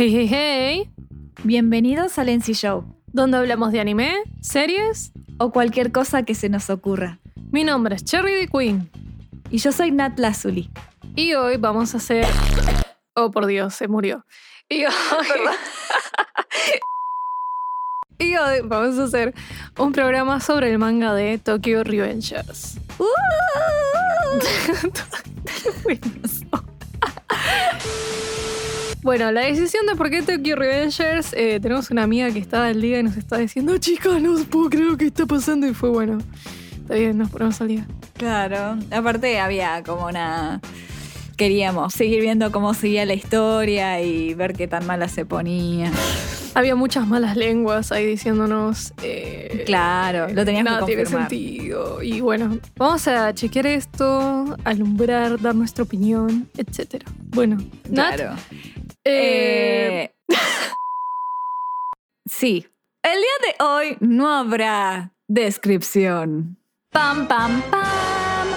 Hey, hey, hey, Bienvenidos al NC Show donde hablamos de anime, series. o cualquier cosa que se nos ocurra. Mi nombre es Cherry the Queen Y yo soy Nat Lazuli. y hoy vamos a hacer. Oh, por Dios, se murió. Y hoy. y hoy vamos a hacer un programa sobre el manga de Tokyo Revengers. Bueno, la decisión de por qué Tokyo Revengers, eh, tenemos una amiga que está al día y nos está diciendo, chicas, no puedo creer lo que está pasando. Y fue bueno, está bien, nos ponemos al día. Claro, aparte había como una... Queríamos seguir viendo cómo seguía la historia y ver qué tan mala se ponía. Había muchas malas lenguas ahí diciéndonos. eh, Claro, lo tenías nada que tiene confirmar. sentido. Y bueno, vamos a chequear esto, alumbrar, dar nuestra opinión, etc. Bueno, Claro. Eh, sí. El día de hoy no habrá descripción. Pam, pam, pam.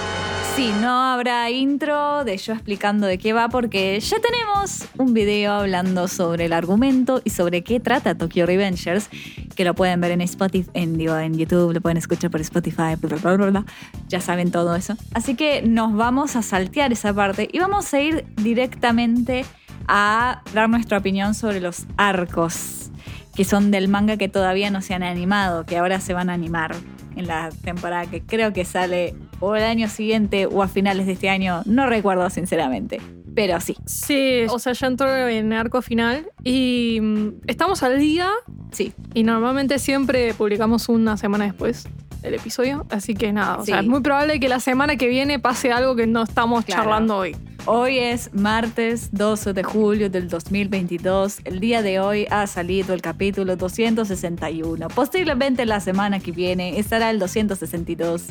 Sí, no habrá intro de yo explicando de qué va porque ya tenemos un video hablando sobre el argumento y sobre qué trata Tokyo Revengers, que lo pueden ver en Spotify, en, YouTube, lo pueden escuchar por Spotify, bla, bla, bla, bla. ya saben todo eso. Así que nos vamos a saltear esa parte y vamos a ir directamente dar nuestra opinión sobre los arcos que son del manga que todavía no se han animado, que ahora se van a animar en la temporada que creo que sale o el año siguiente o a finales de este año, no recuerdo sinceramente, pero sí, sí, o sea, ya entró en arco final y mm, estamos al día sí, y normalmente siempre publicamos una semana después el episodio, así que nada, o sea, Sí. es muy probable que la semana que viene pase algo que no estamos Claro. charlando hoy. Hoy es martes 12 de julio del 2022. El día de hoy ha salido el capítulo 261. Posiblemente la semana que viene estará el 262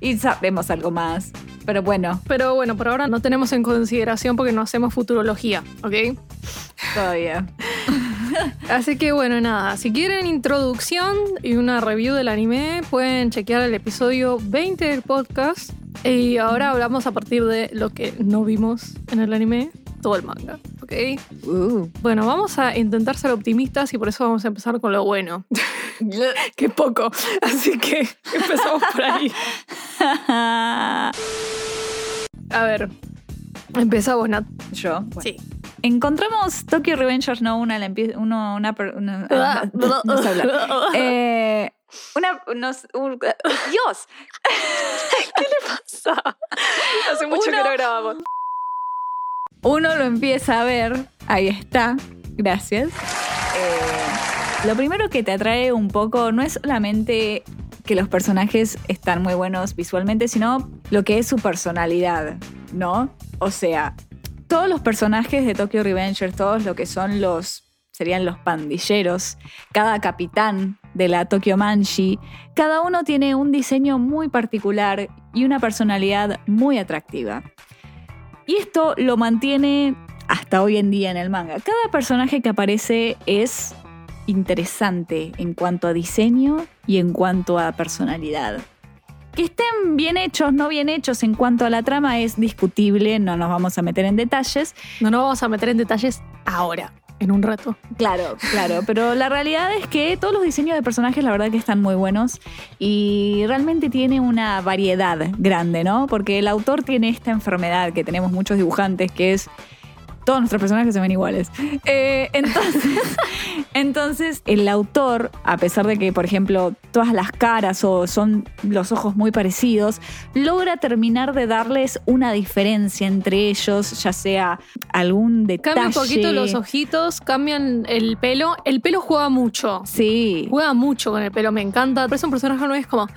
y sabremos algo más. Pero bueno, Pero bueno, por ahora no tenemos en consideración porque no hacemos futurología, ¿ok? todavía. Así que bueno, nada, si quieren introducción y una review del anime, pueden chequear el episodio 20 del podcast. Y ahora hablamos a partir de lo que no vimos en el anime, todo el manga, ¿ok? Uh. Bueno, vamos a intentar ser optimistas y por eso vamos a empezar con lo bueno. que poco, así que empezamos por ahí. A ver, empezamos, Nat. Yo. bueno. Sí. Encontramos Tokyo Revengers, no una, la empie- uno, una, una- ah, no, no sé hablar. Eh, una, unos- un- Dios, Hace mucho Uno- que no grabamos. uno lo empieza a ver, ahí está, gracias. Eh, lo primero que te atrae un poco no es solamente que los personajes están muy buenos visualmente, sino lo que es su personalidad, ¿no? O sea, todos los personajes de Tokyo Revengers, todos lo que son los, serían los pandilleros, cada capitán de la Tokyo Manshi, cada uno tiene un diseño muy particular y una personalidad muy atractiva. Y esto lo mantiene hasta hoy en día en el manga. Cada personaje que aparece es interesante en cuanto a diseño y en cuanto a personalidad. Que estén bien hechos, no bien hechos en cuanto a la trama es discutible, no nos vamos a meter en detalles. No nos vamos a meter en detalles ahora, en un rato. Claro, claro, pero la realidad es que todos los diseños de personajes la verdad que están muy buenos y realmente tiene una variedad grande, ¿no? Porque el autor tiene esta enfermedad que tenemos muchos dibujantes que es todos nuestros personajes se ven iguales. Eh, entonces, entonces, el autor, a pesar de que, por ejemplo, todas las caras o son los ojos muy parecidos, logra terminar de darles una diferencia entre ellos, ya sea algún detalle. Cambia un poquito los ojitos, cambian el pelo. El pelo juega mucho. Sí. Juega mucho con el pelo, me encanta. Por eso un personaje no es como.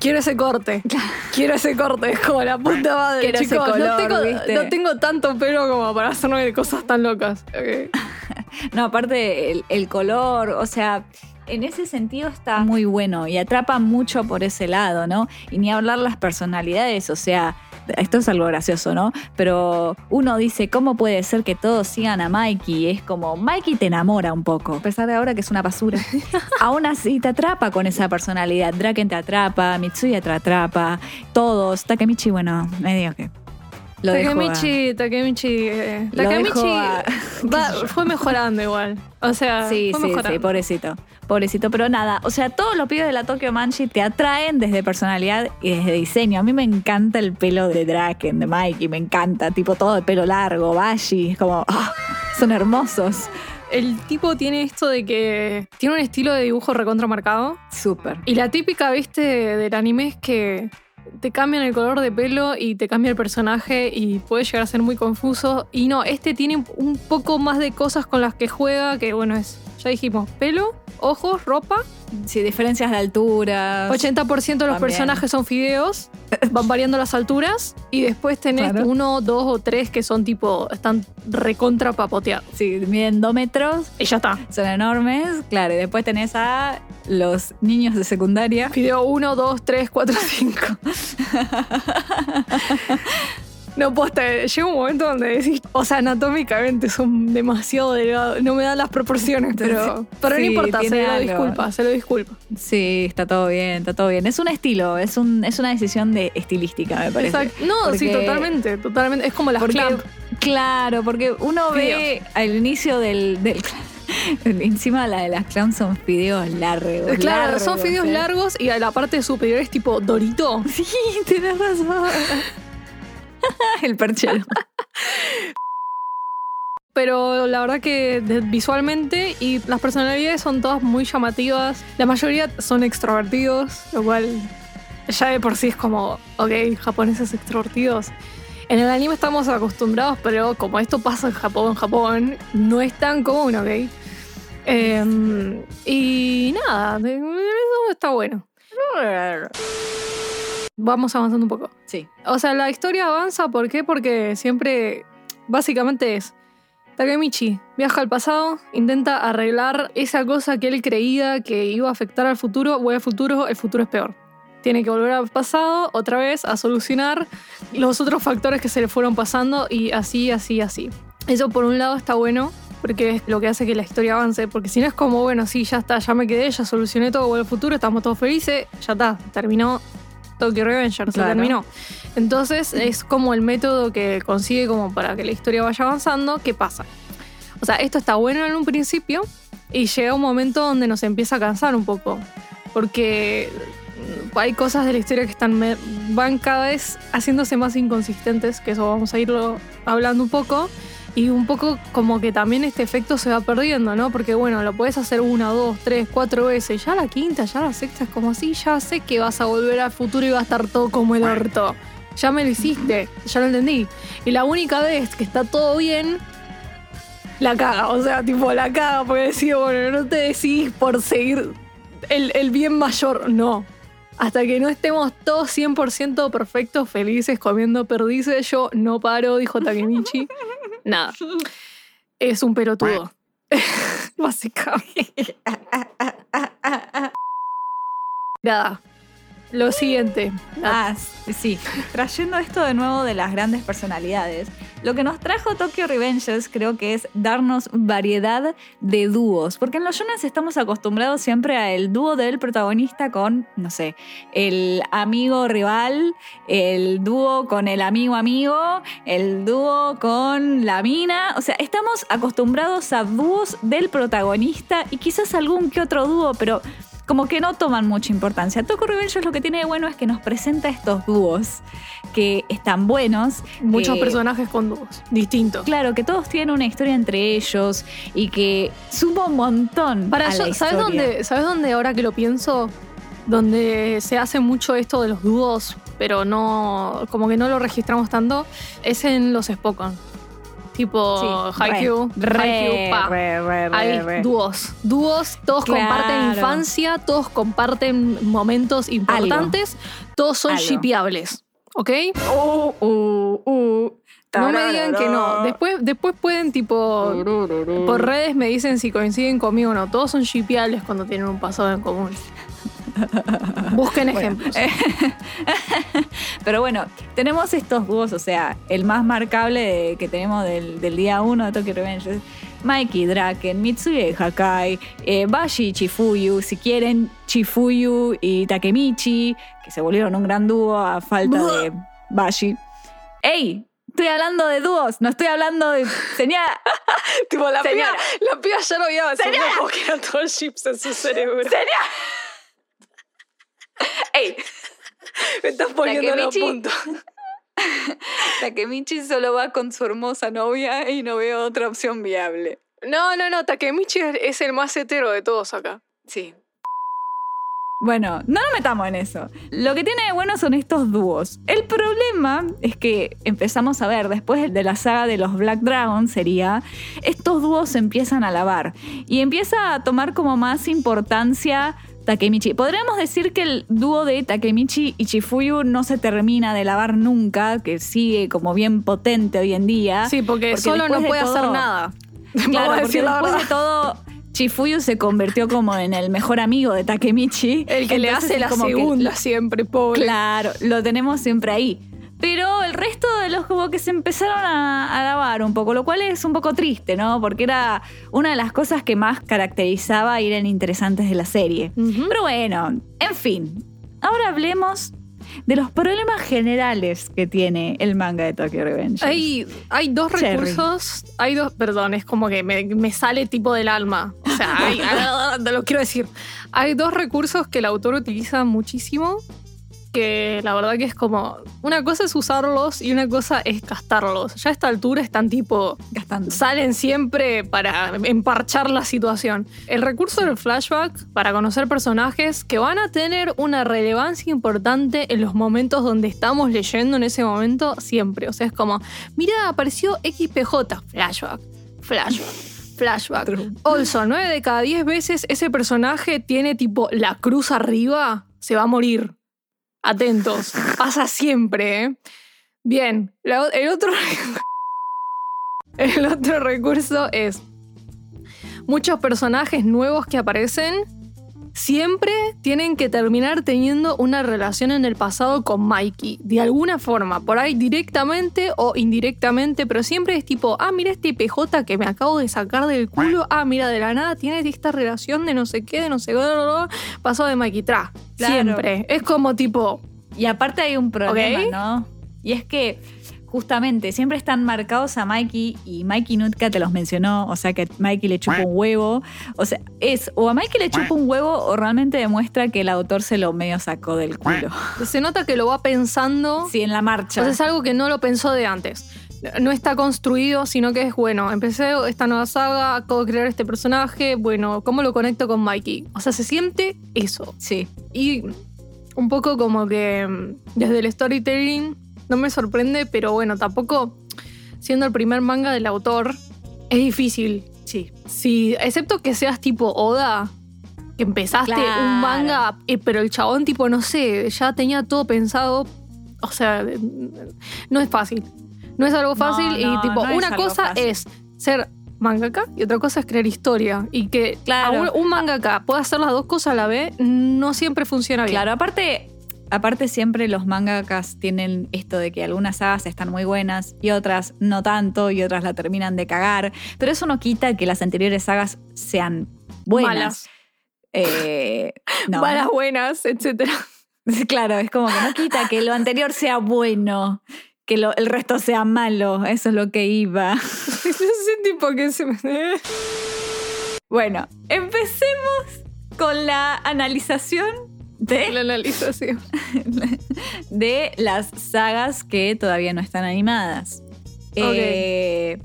Quiero ese corte. Quiero ese corte. Es como la puta madre. Quiero ese chicos. no, color, tengo, ¿viste? no tengo tanto pelo como para hacerme cosas tan locas. No, aparte el, el color, o sea, en ese sentido está muy bueno y atrapa mucho por ese lado, ¿no? Y ni hablar las personalidades, o sea, esto es algo gracioso, ¿no? Pero uno dice, ¿cómo puede ser que todos sigan a Mikey? Es como, Mikey te enamora un poco, a pesar de ahora que es una basura. Aún así te atrapa con esa personalidad. Draken te atrapa, Mitsuya te atrapa, todos. Takemichi, bueno, medio que Lo Takemichi, Takemichi, eh, Lo Takemichi dejo a- va- fue mejorando igual. O sea, Sí, fue sí, mejorando. sí, pobrecito. Pobrecito, pero nada, o sea, todos los pibes de la Tokyo Manchi te atraen desde personalidad y desde diseño. A mí me encanta el pelo de Draken, de Mikey, me encanta, tipo todo de pelo largo, Bashi, es como, ah, son hermosos. El tipo tiene esto de que tiene un estilo de dibujo recontra marcado. Súper. Y la típica, viste, del anime es que te cambian el color de pelo y te cambia el personaje y puede llegar a ser muy confuso. Y no, este tiene un poco más de cosas con las que juega, que bueno, es, ya dijimos, pelo, ojos, ropa. Sí, diferencias de altura. 80% de los También. personajes son fideos, van variando las alturas. Y después tenés Claro. uno, dos o tres que son tipo, están recontra papoteados. Sí, miden dos metros, Y ya está. son enormes, claro. Y después tenés a los niños de secundaria. Fideo 1, 2, 3, 4, 5. No, posta, llega un momento donde decís, o sea, anatómicamente son demasiado delgados, no me dan las proporciones, pero, pero Sí, no importa, se lo algo. disculpa, se lo disculpa. Sí, está todo bien, está todo bien. Es un estilo, es, un, es una decisión de estilística, me parece. Exacto. No, sí, totalmente, totalmente. Es como las Porque, clamp. claro, porque uno ve al inicio del, del encima la de las clams son fideos largos. Claro, largos, son fideos ¿eh? largos y a la parte superior es tipo dorito. Sí, tienes razón. El perchero. Pero la verdad que visualmente y las personalidades son todas muy llamativas. La mayoría son extrovertidos, lo cual ya de por sí es como, ok, japoneses extrovertidos. En el anime estamos acostumbrados, pero como esto pasa en Japón, Japón, no es tan común, ok. Em, y nada, eso está bueno. Vamos avanzando un poco. Sí. O sea, la historia avanza, ¿por qué? Porque siempre, básicamente es, Takemichi viaja al pasado, intenta arreglar esa cosa que él creía que iba a afectar al futuro, voy al futuro, el futuro es peor. Tiene que volver al pasado otra vez a solucionar los otros factores que se le fueron pasando y así, así, así. Eso por un lado está bueno, porque es lo que hace que la historia avance, porque si no es como, bueno, sí, ya está, ya me quedé, ya solucioné todo, voy al futuro, estamos todos felices, ya está, terminó Tokyo Revenger, se Claro. terminó. Entonces es como el método que consigue como para que la historia vaya avanzando. ¿Qué pasa? O sea, esto está bueno en un principio y llega un momento donde nos empieza a cansar un poco. Porque hay cosas de la historia que están van cada vez haciéndose más inconsistentes, que eso vamos a irlo hablando un poco. Y un poco como que también este efecto se va perdiendo, ¿no? Porque bueno, lo puedes hacer una, dos, tres, cuatro veces. Ya la quinta, ya la sexta es como así, ya sé que vas a volver al futuro y va a estar todo como el orto. Ya me lo hiciste, ya lo entendí. Y la única vez que está todo bien, la caga. O sea, tipo, la caga porque decís, bueno, no te decidís por seguir el, bien mayor. No. Hasta que no estemos todos 100% perfectos, felices, comiendo perdices, yo no paro, dijo Takemichi. Nada. Es un pelotudo. Básicamente. Nada. Lo siguiente. La- Ah, sí. Trayendo esto de nuevo de las grandes personalidades, lo que nos trajo Tokyo Revengers creo que es darnos variedad de dúos. Porque en los shonen estamos acostumbrados siempre a el dúo del protagonista con, no sé, el amigo rival, el dúo con el amigo amigo, el dúo con la mina. O sea, estamos acostumbrados a dúos del protagonista y quizás algún que otro dúo, pero como que no toman mucha importancia. Tokyo Revengers lo que tiene de bueno es que nos presenta estos dúos que están buenos. Muchos que- personajes con dúos distintos. Claro, que todos tienen una historia entre ellos y que suma un montón. Para a yo, la ¿sabes dónde, ¿sabes dónde ahora que lo pienso? Donde se hace mucho esto de los dúos, pero no, como que no lo registramos tanto, es en los Spokon. Tipo Sí, Haikyuu, re, Haikyuu, pa. re, re, re, Hay dúos. Dúos, todos Claro. comparten infancia, todos comparten momentos importantes, todos son Algo. shipeables. ¿Ok? Uh, uh, uh. No me digan que no. Después, después pueden, tipo, por redes me dicen si coinciden conmigo o no. Todos son shipeables cuando tienen un pasado en común. Busquen ejemplos. Pero bueno, tenemos estos dúos, o sea, el más marcable de- que tenemos del, del día 1 de Tokyo Revengers. Mikey Draken, Mitsuye Hakai, eh, Bashi y Chifuyu, si quieren, Chifuyu y Takemichi, que se volvieron un gran dúo a falta de Bashi. ¡Ey! Estoy hablando de dúos, no estoy hablando de. Señora. tipo, la piba, Señora. la piba ya no había Señora. como que eran todos chips en su cerebro. Señora. ¡Ey! Me estás poniendo los puntos. Takemichi solo va con su hermosa novia y no veo otra opción viable. No, no, no, Takemichi es- es el más hetero de todos acá. Sí. Bueno, no nos metamos en eso. Lo que tiene de bueno son estos dúos. El problema es que empezamos a ver, después de la saga de los Black Dragons, sería, estos dúos se empiezan a lavar y empieza a tomar como más importancia Takemichi. Podríamos decir que el dúo de Takemichi y Chifuyu no se termina de lavar nunca, que sigue como bien potente hoy en día. Sí, porque, Porque solo no de puede hacer nada. Claro, porque decir la después verdad. de todo, Chifuyu se convirtió como en el mejor amigo de Takemichi. El que le hace la que segunda siempre, pobre. claro, lo tenemos siempre ahí. Pero el resto de los como que se empezaron a, a lavar un poco, lo cual es un poco triste, ¿no? Porque era una de las cosas que más caracterizaba y eran interesantes de la serie. Pero bueno, en fin. Ahora hablemos de los problemas generales que tiene el manga de Tokyo Revenge. Hay, hay dos Cherry. recursos, hay dos, perdón, es como que me, me sale tipo del alma. O sea, hay- te lo quiero decir. Hay dos recursos que el autor utiliza muchísimo, que la verdad que es como, una cosa es usarlos y una cosa es gastarlos. Ya a esta altura están tipo, Gastando. salen siempre para emparchar la situación. El recurso del flashback para conocer personajes que van a tener una relevancia importante en los momentos donde estamos leyendo en ese momento siempre. O sea, es como, mira, apareció XPJ, flashback, flashback. Flashback. Also, 9 de cada 10 veces ese personaje tiene tipo la cruz arriba, se va a morir. Atentos. Pasa siempre, ¿eh? Bien. el otro. El otro recurso es. Muchos personajes nuevos que aparecen siempre tienen que terminar teniendo una relación en el pasado con Mikey. De alguna forma. Por ahí directamente o indirectamente. Pero siempre es tipo: ah, mira este PJ que me acabo de sacar del culo. Ah, mira, de la nada tiene esta relación de no sé qué, de no sé qué. Pasó de Mikey. Tra. Claro. Siempre. Es como tipo. Y aparte hay un problema. ¿no? Y es que justamente siempre están marcados a Mikey y Mikey Nutka te los mencionó, o sea que Mikey le chupa un huevo. O sea, es o a Mikey le chupa un huevo o realmente demuestra que el autor se lo medio sacó del culo. Se nota que lo va pensando. Sí, en la marcha. O sea, es algo que no lo pensó de antes. No está construido, sino que es bueno. Empecé esta nueva saga, de crear este personaje. Bueno, ¿cómo lo conecto con Mikey? O sea, se siente eso. Sí. Y un poco como que mm, desde el storytelling no me sorprende, pero bueno, tampoco siendo el primer manga del autor, es difícil. Sí. Si, excepto que seas tipo Oda, que empezaste Claro. un manga, eh, pero el chabón tipo, no sé, ya tenía todo pensado. O sea, no es fácil. No es algo fácil no, y tipo, no una cosa fácil. es ser mangaka y otra cosa es crear historia. Y que Claro. un, un mangaka pueda hacer las dos cosas a la vez, no siempre funciona bien. Claro, aparte, aparte siempre los mangakas tienen esto de que algunas sagas están muy buenas y otras no tanto y otras la terminan de cagar, pero eso no quita que las anteriores sagas sean buenas. Malas. Eh, no. Malas, buenas, etcétera. Claro, es como que no quita que lo anterior sea bueno, que lo- el resto sea malo, eso es lo que iba. no sé, tipo que se me. Bueno, empecemos con la analización de La analización. de las sagas que todavía no están animadas. Eh,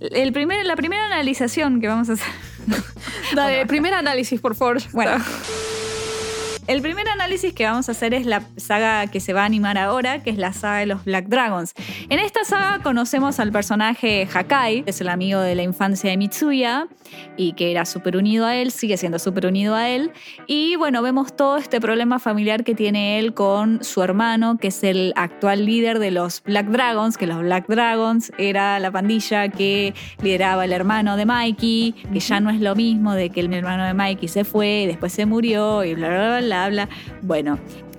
el primer, la primera analización que vamos a hacer. Dale, Bueno. primer análisis, por favor. Bueno. El primer análisis que vamos a hacer es la saga que se va a animar ahora, que es la saga de los Black Dragons. En esta saga conocemos al personaje Hakai, que es el amigo de la infancia de Mitsuya y que era súper unido a él, sigue siendo súper unido a él. Y bueno, vemos todo este problema familiar que tiene él con su hermano, que es el actual líder de los Black Dragons, que los Black Dragons era la pandilla que lideraba el hermano de Mikey, que ya no es lo mismo de que el hermano de Mikey se fue y después se murió y bla, bla, bla, bla, bla. Bueno,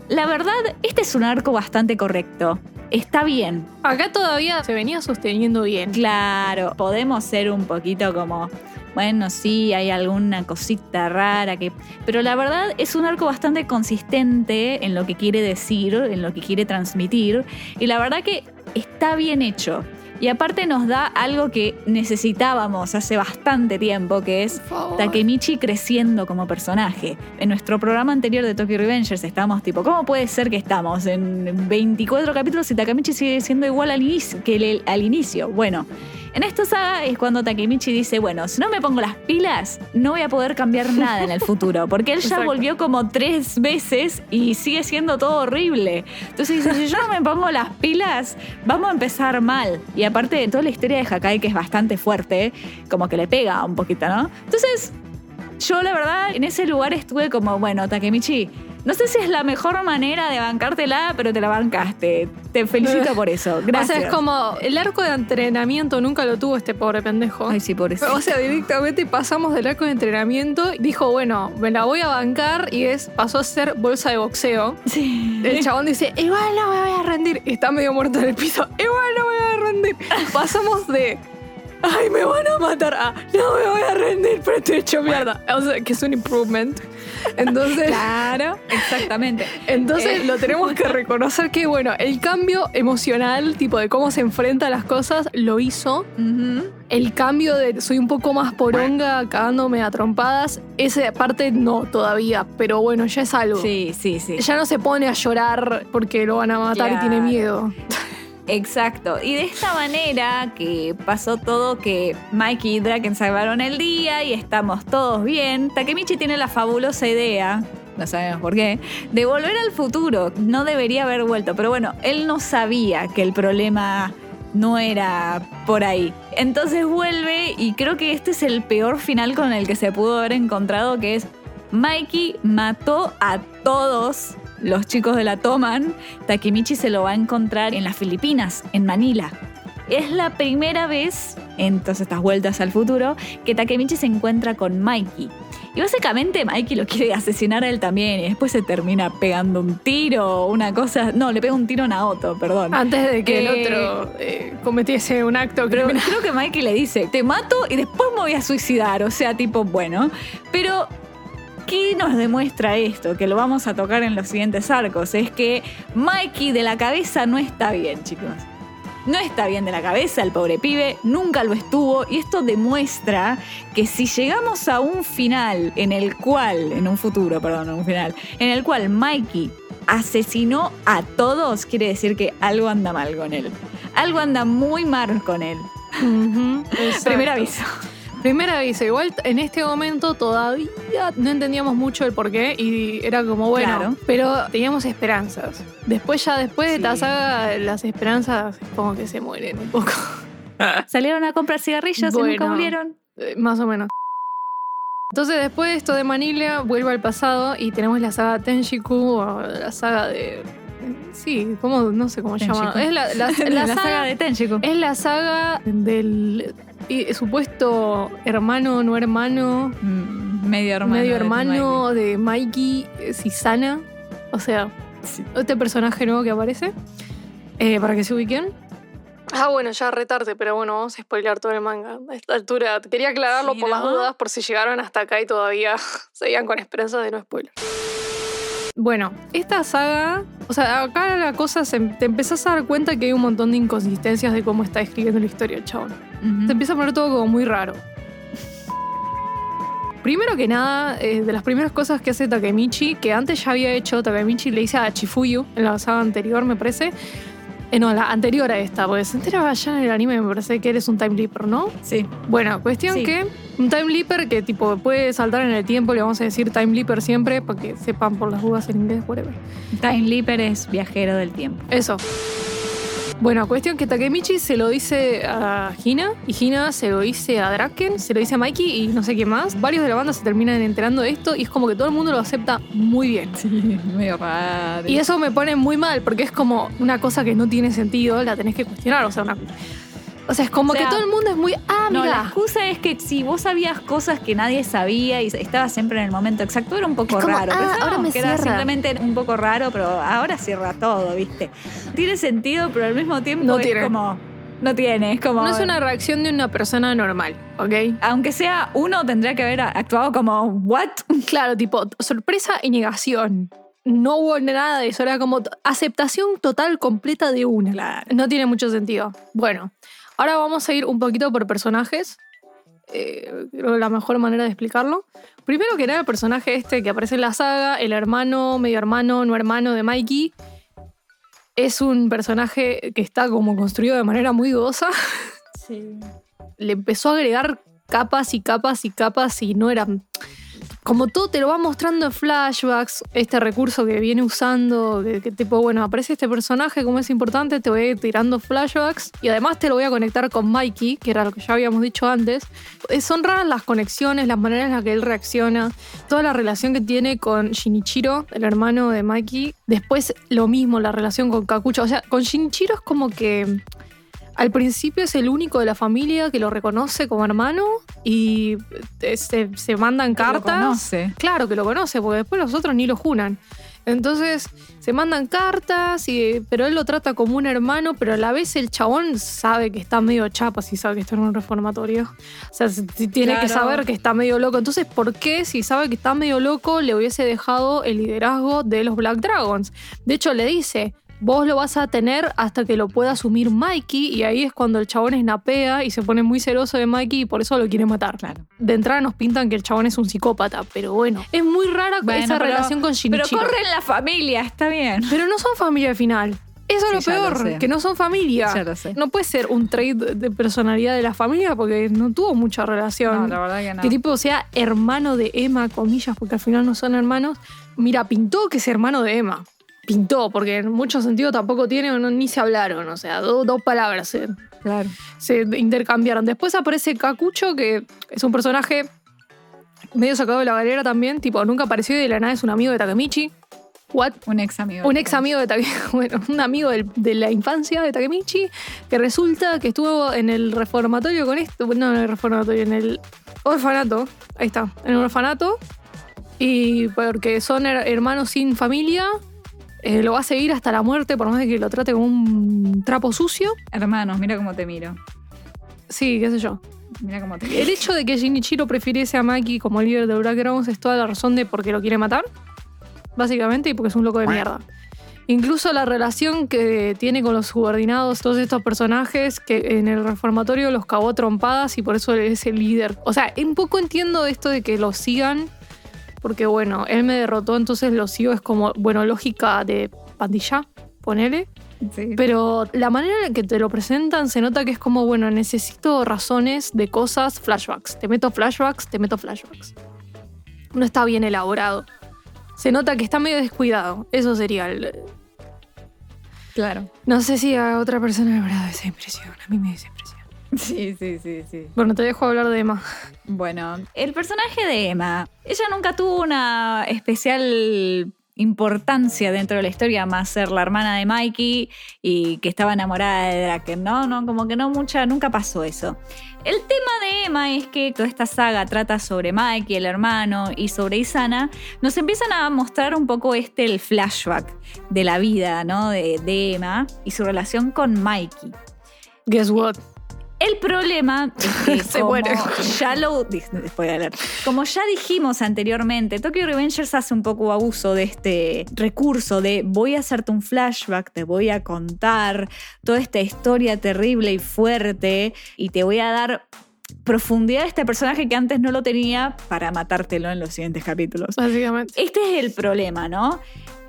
la verdad, este es un arco bastante correcto. Está bien, Acá todavía se venía sosteniendo bien. Claro, podemos ser un poquito como, bueno, sí, hay alguna cosita rara que... Pero la verdad es un arco bastante consistente en lo que quiere decir, en lo que quiere transmitir. Y la verdad que está bien hecho. Y aparte nos da algo que necesitábamos hace bastante tiempo, que es. Takemichi creciendo como personaje. En nuestro programa anterior de Tokyo Revengers estábamos tipo, ¿cómo puede ser que estamos en 24 capítulos y Takemichi sigue siendo igual al inicio, que el- al inicio? Bueno, en esta saga es cuando Takemichi dice, bueno, si no me pongo las pilas, no voy a poder cambiar nada en el futuro, porque él ya Exacto. volvió como tres veces y sigue siendo todo horrible. Entonces dice, si yo no me pongo las pilas, vamos a empezar mal. Y aparte de toda la historia de Hakai, que es bastante fuerte, como que le pega un poquito, ¿no? Entonces, yo la verdad en ese lugar estuve como, bueno, Takemichi, no sé si es la mejor manera de bancártela, pero te la bancaste. Te felicito por eso. Gracias. O sea, es como el arco de entrenamiento nunca lo tuvo este pobre pendejo. Ay, sí, por eso. O sea, directamente pasamos del arco de entrenamiento. Dijo, bueno, me la voy a bancar y es pasó a ser bolsa de boxeo. Sí. El chabón dice, igual no me voy a rendir. Y está medio muerto en el piso. Igual no me voy a rendir. Pasamos de, ay, me van a matar a, no me voy a rendir, pero estoy hecho mierda. O sea, que es un improvement. Entonces, Claro, exactamente. entonces Eh. lo tenemos que reconocer que, bueno, el cambio emocional, tipo de cómo se enfrenta a las cosas, lo hizo. El cambio de soy un poco más poronga, cagándome a trompadas, esa parte no todavía, pero bueno, ya es algo. Sí, sí, sí. Ya no se pone a llorar porque lo van a matar y tiene miedo. Exacto. Y de esta manera que pasó todo, que Mikey y Draken salvaron el día y estamos todos bien, Takemichi tiene la fabulosa idea, no sabemos por qué, de volver al futuro. No debería haber vuelto, pero bueno, él no sabía que el problema no era por ahí. Entonces vuelve y creo que este es el peor final con el que se pudo haber encontrado, que es Mikey mató a todos los chicos de la Toman. Takemichi se lo va a encontrar en las Filipinas, en Manila. Es la primera vez, en todas estas vueltas al futuro, que Takemichi se encuentra con Mikey. Y básicamente Mikey lo quiere asesinar a él también y después se termina pegando un tiro, una cosa... No, le pega un tiro a Naoto, perdón. Antes de que Eh, el otro eh, cometiese un acto Pero creo que Mikey le dice, te mato y después me voy a suicidar. O sea, tipo, bueno. Pero, ¿qué nos demuestra esto? Que lo vamos a tocar en los siguientes arcos. Es que Mikey de la cabeza no está bien, chicos. No está bien de la cabeza el pobre pibe, nunca lo estuvo y esto demuestra que si llegamos a un final en el cual, en un futuro, perdón, en un final, en el cual Mikey asesinó a todos, quiere decir que algo anda mal con él. Algo anda muy mal con él. Primer aviso. Primer aviso. Igual en este momento todavía no entendíamos mucho el porqué y era como, bueno, Claro. pero teníamos esperanzas. Después ya, después de esta Sí. saga, las esperanzas como que se mueren un poco. Salieron a comprar cigarrillos y nunca Bueno. volvieron. Eh, Más o menos. Entonces, después de esto de Manila, vuelve al pasado y tenemos la saga Tenjiku, o la saga de. Sí, ¿cómo? no sé cómo se llama. Es la, la- la La, saga, saga de Tenjiku. Es la saga del eh, supuesto hermano, no hermano, Mm, medio hermano. medio de hermano de Mikey, eh, Sisana. O sea, Sí. este personaje nuevo que aparece. eh, para que se ubiquen. Ah, bueno, ya retarde, pero bueno, vamos a spoiler todo el manga. A esta altura, quería aclararlo Sí, por las dudas, por si llegaron hasta acá y todavía seguían con esperanzas de no spoiler. Bueno, esta saga, o sea, acá la cosa, se, te empezás a dar cuenta que hay un montón de inconsistencias de cómo está escribiendo la historia el chabón. Se empieza a poner todo como muy raro. Primero que nada, eh, de las primeras cosas que hace Takemichi, que antes ya había hecho, Takemichi le dice a Chifuyu en la saga anterior, me parece. Eh, no, la anterior a esta, porque se enteraba ya en el anime, me parece que eres un time leaper, ¿no? Sí. Bueno, cuestión Sí. que un time leaper que tipo puede saltar en el tiempo, le vamos a decir time leaper siempre, para que sepan por las dudas en inglés, whatever. Time Leaper es viajero del tiempo. Eso. Bueno, cuestión que Takemichi se lo dice a Hina y Hina se lo dice a Draken, se lo dice a Mikey y no sé qué más. Varios de la banda se terminan enterando de esto y es como que todo el mundo lo acepta muy bien. Sí, medio raro. Y eso me pone muy mal porque es como una cosa que no tiene sentido, la tenés que cuestionar. O sea, una- o sea es como O sea, que todo el mundo es muy. Ah, No, la mira. excusa es que si vos sabías cosas que nadie sabía y estabas siempre en el momento exacto, era un poco Es como, raro. ah, ahora me que era cierra. simplemente un poco raro, pero ahora cierra todo, ¿viste? Tiene sentido, pero al mismo tiempo No es tiene. como. No tiene, es como. No es una reacción de una persona normal, ¿ok? Aunque sea uno, tendría que haber actuado como, ¿what? Claro, tipo, sorpresa y negación. no hubo nada de eso, era como aceptación total completa de una. Claro. No tiene mucho sentido. Bueno, ahora vamos a ir un poquito por personajes. Eh, creo que la mejor manera de explicarlo. Primero que nada, el personaje este que aparece en la saga, el hermano, medio hermano, no hermano de Mikey, es un personaje que está como construido de manera muy dudosa. Sí. Le empezó a agregar capas y capas y capas y no era... Como todo te lo va mostrando en flashbacks, este recurso que viene usando, que, que tipo, bueno, aparece este personaje, como es importante, te voy tirando flashbacks y además te lo voy a conectar con Mikey, que era lo que ya habíamos dicho antes. Eh, Son raras las conexiones, las maneras en las que él reacciona, toda la relación que tiene con Shinichiro, el hermano de Mikey. Después lo mismo, la relación con Kakucha. O sea, con Shinichiro es como que al principio es el único de la familia que lo reconoce como hermano y eh, se, se mandan Lo cartas. conoce. Claro que lo conoce, porque después los otros ni lo junan. Entonces se mandan cartas, y, pero él lo trata como un hermano, pero a la vez el chabón sabe que está medio chapa si sabe que está en un reformatorio. O sea, tiene que saber que está medio loco. Entonces, ¿por qué si sabe que está medio loco le hubiese dejado el liderazgo de los Black Dragons? De hecho, le dice, vos lo vas a tener hasta que lo pueda asumir Mikey y ahí es cuando el chabón snapea y se pone muy celoso de Mikey y por eso lo quiere matar. Claro. De entrada nos pintan que el chabón es un psicópata, pero bueno, es muy rara Bueno, esa pero- relación con Pero Shinichiro. corre en la familia, está bien. Pero no son familia al final. Eso es Sí, lo peor, que no son familia. Ya lo sé. No puede ser un trait de personalidad de la familia porque no tuvo mucha relación. No, la verdad que no. Que tipo sea hermano de Emma, comillas, porque al final no son hermanos. Mira, pintó que es hermano de Emma. Pintó, porque en mucho sentido tampoco tiene no, ni se hablaron. O sea, do- dos palabras se, Claro. se intercambiaron. Después aparece Kakucho, que es un personaje medio sacado de la galera también. Tipo, nunca apareció y de la nada es un amigo de Takemichi. What? Un ex amigo. Un ex amigo de Takemichi, bueno, un amigo de la infancia de Takemichi, que resulta que estuvo en el reformatorio con esto, no en el reformatorio, en el orfanato, ahí está, en el orfanato, y porque son her- hermanos sin familia, eh, lo va a seguir hasta la muerte, por más de que lo trate como un trapo sucio, Hermanos, mira cómo te miro. sí, qué sé yo. Mira cómo te El hecho de que Shinichiro prefiriese a Maki como líder de Black Dragons es toda la razón de por qué lo quiere matar, básicamente, y porque es un loco de mierda. Incluso la relación que tiene con los subordinados, todos estos personajes que en el reformatorio los cagó a trompadas y por eso es el líder. O sea, un poco entiendo esto de que lo sigan, porque bueno, él me derrotó, entonces lo sigo, es como, bueno, lógica de pandilla, ponele. Sí. Pero la manera en que te lo presentan se nota que es como, bueno, necesito razones de cosas, flashbacks. Te meto flashbacks, te meto flashbacks. No está bien elaborado. Se nota que está medio descuidado. Eso sería el... Claro. No sé si a otra persona le habrá dado esa impresión. A mí me da esa impresión. Sí, sí, sí, sí. Bueno, te dejo hablar de Emma. Bueno, el personaje de Emma, ella nunca tuvo una especial importancia dentro de la historia, más ser la hermana de Mikey y que estaba enamorada de Draken, ¿no? No, como que no mucha, nunca pasó eso. El tema de Emma es que toda esta saga trata sobre Mikey, el hermano, y sobre Isana. Nos empiezan a mostrar un poco este, el flashback de la vida, ¿no? De, de Emma y su relación con Mikey. Guess what? El problema es que Se como muere. ya lo como ya dijimos anteriormente, Tokyo Revengers hace un poco abuso de este recurso de voy a hacerte un flashback, te voy a contar toda esta historia terrible y fuerte y te voy a dar profundidad a este personaje que antes no lo tenía para matártelo en los siguientes capítulos. Básicamente. Este es el problema, ¿no?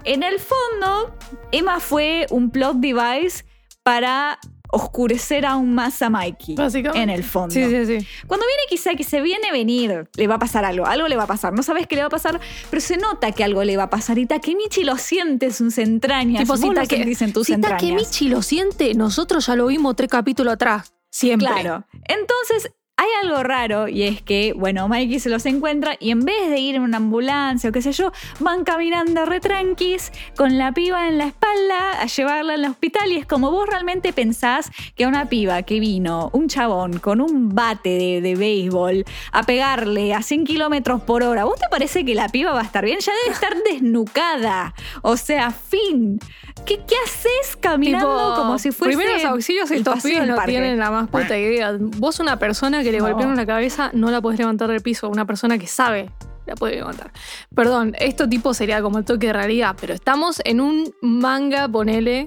En el fondo, Emma fue un plot device para oscurecer aún más a Mikey. Básicamente. En el fondo. Sí, sí, sí. Cuando viene Kisaki, se viene a venir, le va a pasar algo, algo le va a pasar. No sabes qué le va a pasar, pero se nota que algo le va a pasar. Y Takemichi lo siente en sus entrañas. Tipo, si lo Take- sentís en tus si entrañas. Takemichi lo siente, nosotros ya lo vimos tres capítulos atrás. Siempre. Claro. Entonces, hay algo raro y es que, bueno, Mikey se los encuentra y en vez de ir en una ambulancia o qué sé yo, van caminando retranquis con la piba en la espalda a llevarla al hospital y es como vos realmente pensás que a una piba que vino, un chabón con un bate de, de béisbol a pegarle a 100 kilómetros por hora, ¿vos te parece que la piba va a estar bien? Ya debe estar desnucada. O sea, fin. ¿Qué, qué haces caminando Tipo, como si fuese Primeros auxilios el estos pibes no tienen la más puta idea. Vos una persona que le No. golpearon la cabeza no la podés levantar del piso. Una persona que sabe la puede matar. Perdón, esto tipo sería como el toque de realidad, pero estamos en un manga, ponele,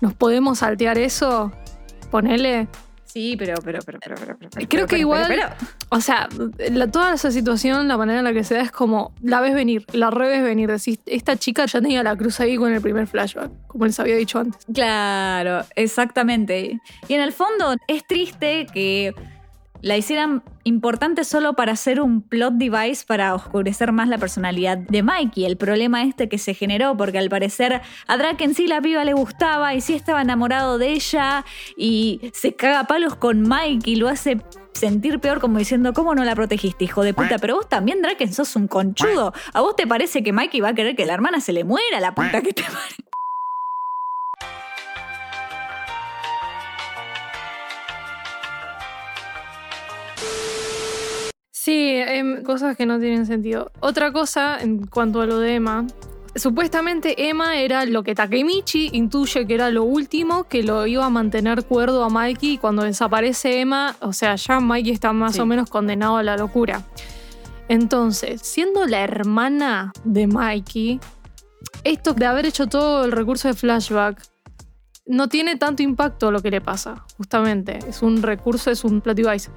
nos podemos saltear eso, ponele. Sí, pero, pero, pero, pero, pero, pero, Creo pero, que pero, igual, pero, pero. o sea, la- toda esa situación, la manera en la que se da es como, la ves venir, la reves venir, decís, esta chica ya tenía la cruz ahí con el primer flashback, como les había dicho antes. Claro, exactamente. Y en el fondo es triste que la hicieran importante solo para hacer un plot device para oscurecer más la personalidad de Mikey. El problema este que se generó, porque al parecer a Draken sí la piba le gustaba y sí estaba enamorado de ella y se caga palos con Mikey lo hace sentir peor como diciendo, ¿cómo no la protegiste, hijo de puta? Pero vos también, Draken, sos un conchudo. ¿A vos te parece que Mikey va a querer que la hermana se le muera, la puta que te Sí, em, cosas que no tienen sentido. Otra cosa, en cuanto a lo de Emma, supuestamente Emma era lo que Takemichi intuye que era lo último que lo iba a mantener cuerdo a Mikey y cuando desaparece Emma, o sea, ya Mikey está más Sí. o menos condenado a la locura. Entonces, siendo la hermana de Mikey, esto de haber hecho todo el recurso de flashback no tiene tanto impacto lo que le pasa, justamente. Es un recurso, es un plot device.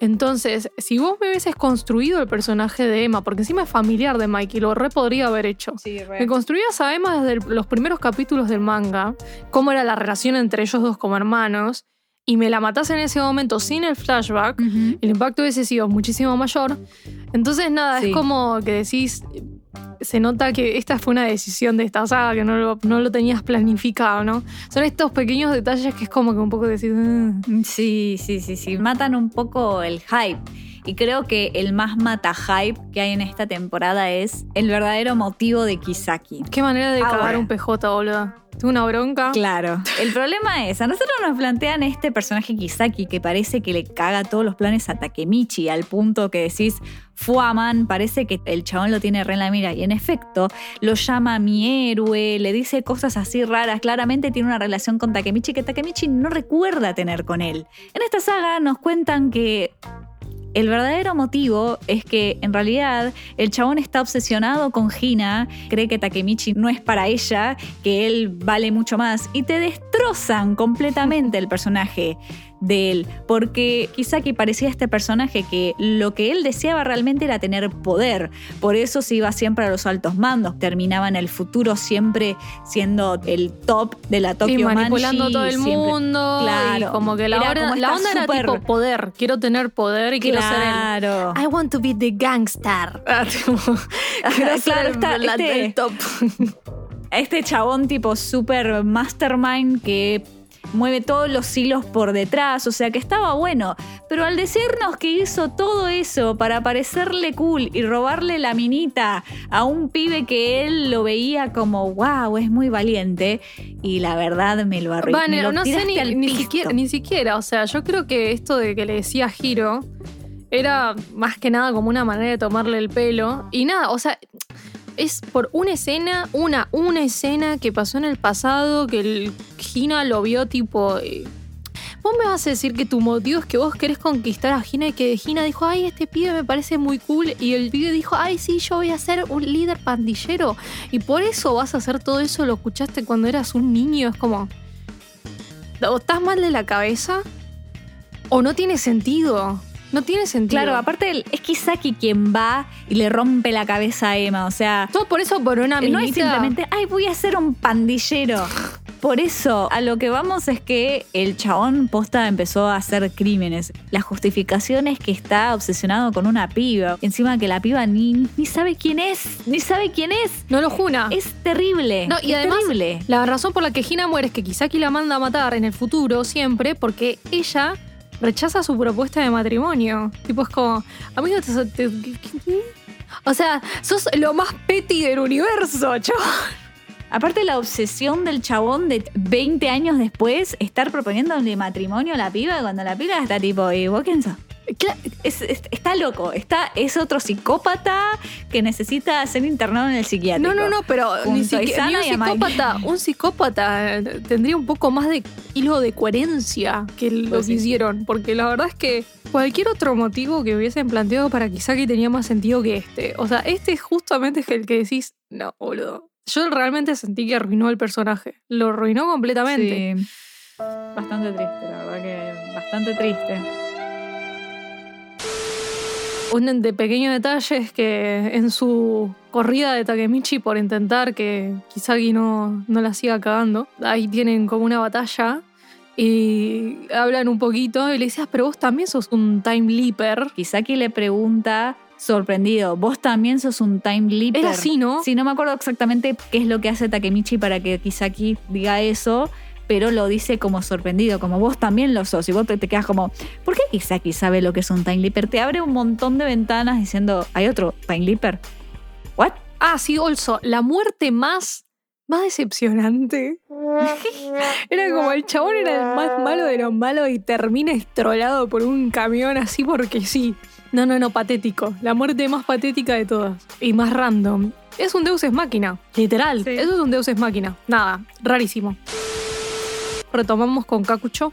Entonces, si vos me hubieses construido el personaje de Emma, porque encima es familiar de Mikey, lo re podría haber hecho. Me construías a Emma desde el- los primeros capítulos del manga, cómo era la relación entre ellos dos como hermanos, y me la matás en ese momento sin el flashback, Ujú. el impacto hubiese sido muchísimo mayor. Entonces, nada, Sí. es como que decís, se nota que esta fue una decisión de esta saga, que no lo, no lo tenías planificado, ¿no? Son estos pequeños detalles que es como que un poco decís, "Ah". Sí, sí, sí, sí. Matan un poco el hype. Y creo que el más mata hype que hay en esta temporada es el verdadero motivo de Kisaki. qué manera de Ahora. cagar un PJ, boludo. Tengo una bronca. Claro. El problema es, a nosotros nos plantean este personaje Kisaki que parece que le caga todos los planes a Takemichi al punto que decís, Fuaman, parece que el chabón lo tiene re en la mira. Y en efecto, lo llama mi héroe, le dice cosas así raras. Claramente tiene una relación con Takemichi que Takemichi no recuerda tener con él. En esta saga nos cuentan que el verdadero motivo es que en realidad el chabón está obsesionado con Hina, cree que Takemichi no es para ella, que él vale mucho más y te destrozan completamente el personaje de él, porque Kisaki parecía este personaje que lo que él deseaba realmente era tener poder, por eso se iba siempre a los altos mandos, terminaba en el futuro siempre siendo el top de la y Tokyo manipulando Manji, todo el siempre- mundo. Claro. Y como que la, Era hora- como la era super- tipo poder. Quiero tener poder y quiero ser Claro. el. I want to be the gangster. Ah, quiero Claro, está- este- el top. este chabón tipo super mastermind que mueve todos los hilos por detrás, o sea que estaba bueno, pero al decirnos que hizo todo eso para parecerle cool y robarle la minita a un pibe que él lo veía como wow, es muy valiente y la verdad me lo arruinó. Me lo no sé ni, ni siquiera, ni siquiera. O sea, yo creo que esto de que le decía Giro era más que nada como una manera de tomarle el pelo. Y nada, o sea, es por una escena, una, una escena que pasó en el pasado, que el Gina lo vio tipo. eh, Vos me vas a decir que tu motivo es que vos querés conquistar a Gina y que Gina dijo, ay, este pibe me parece muy cool. Y el pibe dijo, ay, sí, yo voy a ser un líder pandillero. Y por eso vas a hacer todo eso, lo escuchaste cuando eras un niño. Es como, o estás mal de la cabeza o no tiene sentido. No tiene sentido. Claro, aparte es Kisaki quien va y le rompe la cabeza a Emma, o sea, Todo por eso por una no es minita. simplemente, ay, voy a ser un pandillero. Por eso, a lo que vamos es que el chabón posta empezó a hacer crímenes. La justificación es que está obsesionado con una piba. Encima que la piba ni, ni sabe quién es, ni sabe quién es. No lo juna. Es terrible. No, y es además, terrible. la razón por la que Gina muere es que Kisaki la manda a matar en el futuro siempre porque ella rechaza su propuesta de matrimonio. Tipo, es como, amigo, te, te- ¿qué? o sea, sos lo más petty del universo, chaval. Aparte la obsesión del chabón de 20 años después estar proponiéndole matrimonio a la piba cuando la piba está tipo, ¿y vos quién sos? Cla- es- es- está loco, está, es otro psicópata que necesita ser internado en el psiquiátrico. No, no, no, pero ni, Isana ni un psicópata, un psicópata tendría un poco más de hilo de coherencia que lo Pues que sí. hicieron, porque la verdad es que cualquier otro motivo que hubiesen planteado para Kisaki tenía más sentido que este. O sea, este justamente es el que decís, no, boludo. Yo realmente sentí que arruinó el personaje. Lo arruinó completamente. Sí. Bastante triste, la verdad que bastante triste. Un de pequeño detalle es que en su corrida de Takemichi por intentar que Kisagi no, no la siga cagando, ahí tienen como una batalla y hablan un poquito y le decías, pero vos también sos un time leaper. Kisaki le pregunta, sorprendido, ¿vos también sos un time leaper? Era así, ¿no? Sí, no me acuerdo exactamente qué es lo que hace Takemichi para que Kisaki diga eso, pero lo dice como sorprendido, como vos también lo sos. Y vos te, te quedas como, ¿por qué Kisaki sabe lo que es un time leaper? Te abre un montón de ventanas diciendo, ¿hay otro time leaper? ¿What? Ah, sí, also, la muerte más, más decepcionante. Era como el chabón era el más malo de los malos y termina estrolado por un camión así porque sí. No, no, no, patético. La muerte más patética de todas. Y más random. Es un Deus es máquina, literal. Sí. Eso es un Deus es máquina. Nada, rarísimo. Retomamos con Kakucho.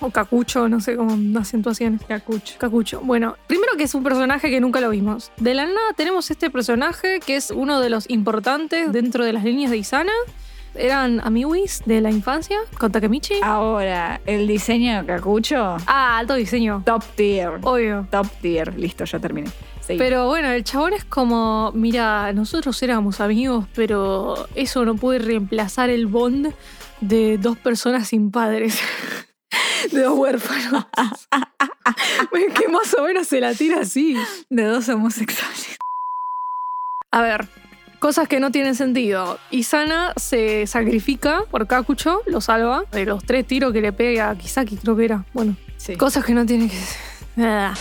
O Kakucho, no sé cómo acentuaciones. Kakucho. Kakucho. Bueno, primero que es un personaje que nunca lo vimos. De la nada tenemos este personaje que es uno de los importantes dentro de las líneas de Isana. Eran amiguis de la infancia con Takemichi. Ahora, el diseño de Kakucho, Ah, alto diseño. top tier. Obvio. Top tier. Listo, ya terminé. Sí. Pero bueno, el chabón es como, mira, nosotros éramos amigos, pero eso no puede reemplazar el bond de dos personas sin padres. De dos huérfanos. que más o menos se la tira así. de dos homosexuales. A ver, cosas que no tienen sentido. Isana se sacrifica por Kakucho, lo salva de los tres tiros que le pega a Kisaki, creo que era. Bueno, Sí. cosas que no tienen que Nada.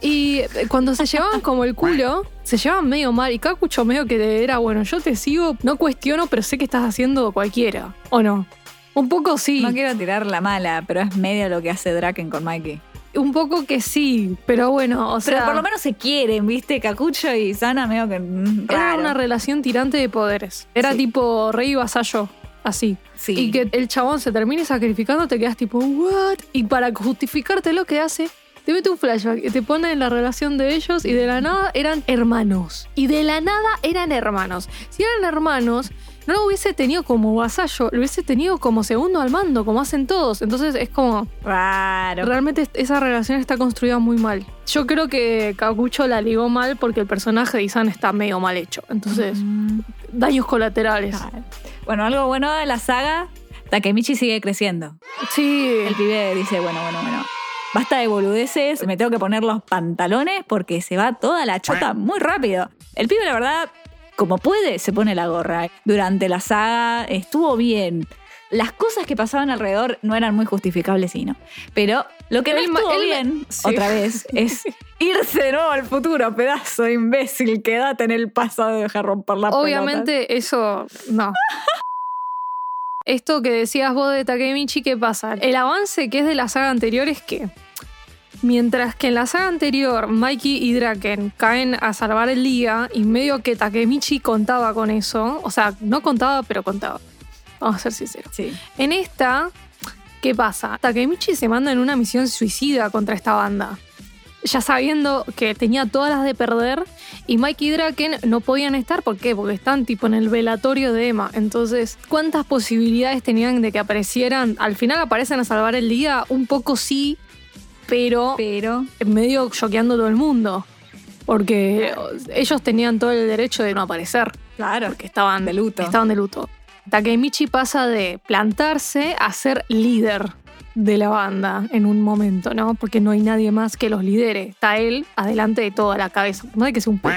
Y eh, cuando se llevaban como el culo, se llevaban medio mal. Y Kakucho medio que era, bueno, yo te sigo, no cuestiono, pero sé que estás haciendo cualquiera. ¿O no? Un poco sí. No quiero tirar la mala, pero es medio lo que hace Draken con Mikey. Un poco que sí. Pero bueno, o sea. Pero por lo menos se quieren, ¿viste? Cacucho y Sana medio que mm, Era raro. una relación tirante de poderes. Era Sí. tipo rey y vasallo, así. Sí. Y que el chabón se termine sacrificando, te quedas tipo, ¿what? Y para justificarte lo que hace, te mete un flashback y te pone en la relación de ellos y de la nada eran hermanos. Y de la nada eran hermanos. Si eran hermanos, no lo hubiese tenido como vasallo, lo hubiese tenido como segundo al mando, como hacen todos. Entonces es como, Raro. realmente esa relación está construida muy mal. Yo creo que Kakucho la ligó mal porque el personaje de Isan está medio mal hecho. Entonces, Mm, daños colaterales. claro. Bueno, algo bueno de la saga, Takemichi sigue creciendo. Sí. El pibe dice, bueno, bueno, bueno. Basta de boludeces, me tengo que poner los pantalones porque se va toda la chota muy rápido. El pibe, la verdad, como puede, se pone la gorra. Durante la saga estuvo bien. Las cosas que pasaban alrededor no eran muy justificables, sí, ¿no? Pero lo que no El ma- estuvo bien, Sí. otra vez, es irse de nuevo al futuro, pedazo de imbécil. Quédate en el pasado y deja romper la Obviamente eso no. Esto que decías vos de Takemichi, ¿qué pasa? El avance que es de la saga anterior es que mientras que en la saga anterior Mikey y Draken caen a salvar el día y medio que Takemichi contaba con eso, o sea, no contaba, pero contaba. Vamos a ser sinceros. Sí. En esta, ¿qué pasa? Takemichi se manda en una misión suicida contra esta banda. Ya sabiendo que tenía todas las de perder y Mike y Draken no podían estar. ¿Por qué? Porque están tipo en el velatorio de Emma. Entonces, ¿cuántas posibilidades tenían de que aparecieran? Al final aparecen a salvar el día. Un poco sí, pero Pero medio choqueando todo el mundo. Porque ellos tenían todo el derecho de no aparecer Claro, porque estaban de luto. Estaban de luto. Takemichi pasa de plantarse a ser líder de la banda en un momento, ¿no? Porque no hay nadie más que los lidere. Está él adelante de toda la cabeza. No hay que ser un p.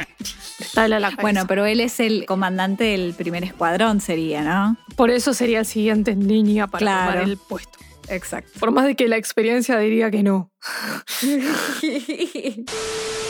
Está él a la cabeza. Bueno, pero él es el comandante del primer escuadrón, sería, ¿no? por eso sería el siguiente en línea para Claro. tomar el puesto. Exacto. Por más de que la experiencia diría que no.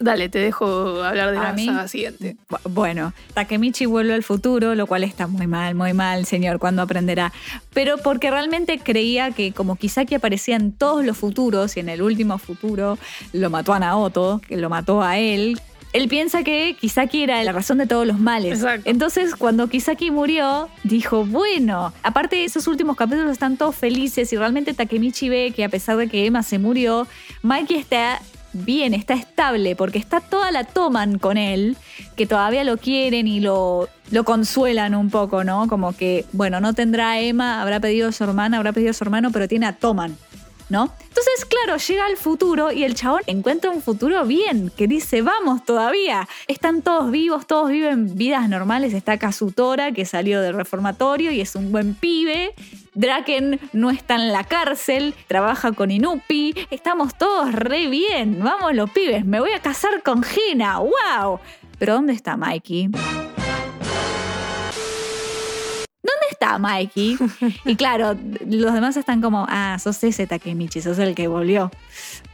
Dale, te dejo hablar de ¿A la mí? saga siguiente. Bu- Bueno, Takemichi vuelve al futuro, lo cual está muy mal, muy mal, señor, cuando aprenderá. Pero porque realmente creía que como Kisaki aparecía en todos los futuros y en el último futuro lo mató a Naoto, que lo mató a él. Él piensa que Kisaki era la razón de todos los males. Exacto. Entonces, cuando Kisaki murió, dijo, bueno, aparte esos últimos capítulos están todos felices y realmente Takemichi ve que a pesar de que Emma se murió, Mikey está bien, está estable, porque está toda la toman con él, que todavía lo quieren y lo, lo consuelan un poco, ¿no? Como que, bueno, no tendrá a Emma, habrá pedido a su hermana, habrá pedido a su hermano, pero tiene a Toman. ¿No? Entonces, claro, llega al futuro y el chabón encuentra un futuro bien, que dice, vamos todavía. Están todos vivos, todos viven vidas normales. Está Kazutora, que salió del reformatorio y es un buen pibe. Draken no está en la cárcel, trabaja con Inupi. Estamos todos re bien. Vamos los pibes, me voy a casar con Gina. ¡Wow! Pero ¿dónde está Mikey? Mikey? Y claro, los demás están como, ah, sos ese Takemichi, sos el que volvió.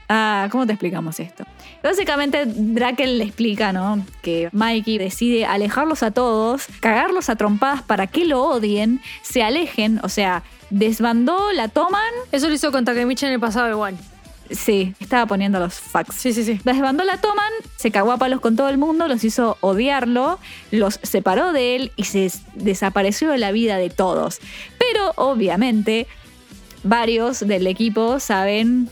Ah, ¿cómo te explicamos esto? Básicamente, Draken le explica, ¿no? Que Mikey decide alejarlos a todos, cagarlos a trompadas para que lo odien, se alejen, o sea, desbandó, la toman. Eso lo hizo con Takemichi en el pasado igual. Sí, estaba poniendo los facts. Sí, sí, sí. Desbandó la toman, se cagó a palos con todo el mundo, los hizo odiarlo, los separó de él y se des- desapareció de la vida de todos. Pero obviamente, varios del equipo saben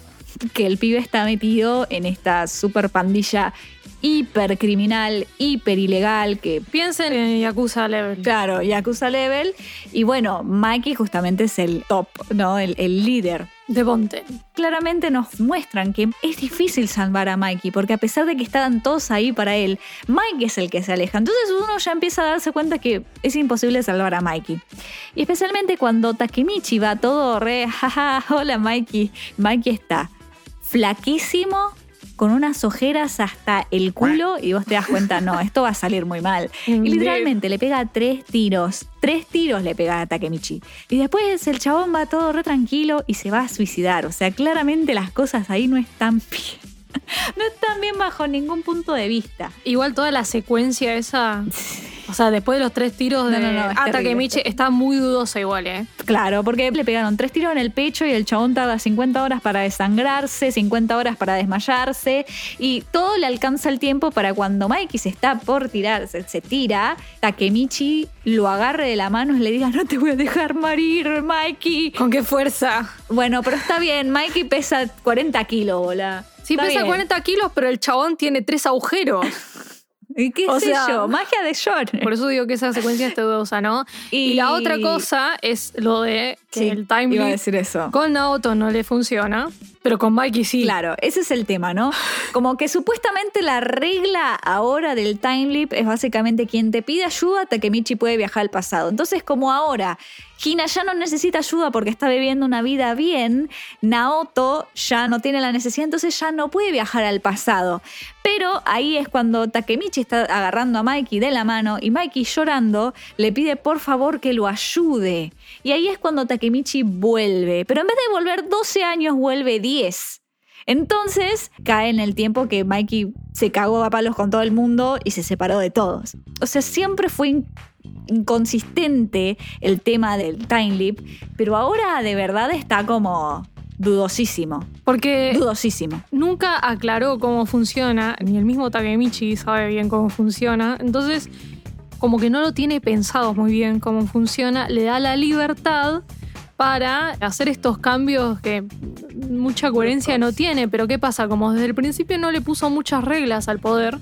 que el pibe está metido en esta super pandilla hiper criminal, hiper ilegal, que Piensen en Yakuza Level. Claro, Yakuza Level. Y bueno, Mikey justamente es el top, ¿no? El, el líder. De Bonten. Claramente nos muestran que es difícil salvar a Mikey, porque a pesar de que estaban todos ahí para él, Mikey es el que se aleja. Entonces uno ya empieza a darse cuenta que es imposible salvar a Mikey. Y especialmente cuando Takemichi va todo re, jaja, hola Mikey. Mikey está flaquísimo, con unas ojeras hasta el culo, y vos te das cuenta, no, esto va a salir muy mal. Y literalmente le pega tres tiros. Tres tiros le pega a Takemichi. Y después el chabón va todo re tranquilo y se va a suicidar. O sea, claramente las cosas ahí no están bien. No están bien bajo ningún punto de vista. Igual toda la secuencia esa. O sea, después de los tres tiros de No, no, no, es está muy dudosa igual, ¿eh? Claro, porque le pegaron tres tiros en el pecho y el chabón tarda 50 horas para desangrarse, 50 horas para desmayarse y todo le alcanza el tiempo para cuando Mikey se está por tirar, se, se tira, Takemichi lo agarre de la mano y le diga, no te voy a dejar morir, Mikey. ¿Con qué fuerza? Bueno, pero está bien, Mikey pesa 40 kilos, bola. Sí, Está pesa bien. 40 kilos, pero el chabón tiene tres agujeros. ¿Y qué o sé sea, yo? Magia de John. Por eso digo que esa secuencia está dudosa, ¿no? Y, Y- la otra cosa es lo de que Sí, el time iba a leap decir eso. con Naoto no le funciona, pero con Mikey sí. Claro, ese es el tema, ¿no? Como que supuestamente la regla ahora del time leap es básicamente quien te pide ayuda, Takemichi puede viajar al pasado. Entonces, como ahora Hina ya no necesita ayuda porque está viviendo una vida bien, Naoto ya no tiene la necesidad, entonces ya no puede viajar al pasado. Pero ahí es cuando Takemichi está agarrando a Mikey de la mano y Mikey llorando le pide por favor que lo ayude. Y ahí es cuando Takemichi vuelve. Pero en vez de volver 12 años, vuelve 10. Entonces cae en el tiempo que Mikey se cagó a palos con todo el mundo y se separó de todos. O sea, siempre fue in- inconsistente el tema del time leap, pero ahora de verdad está como dudosísimo. Porque Dudosísimo. nunca aclaró cómo funciona, ni el mismo Takemichi sabe bien cómo funciona. Entonces, como que no lo tiene pensado muy bien cómo funciona, le da la libertad para hacer estos cambios que mucha coherencia no tiene. Pero ¿qué pasa? Como desde el principio no le puso muchas reglas al poder,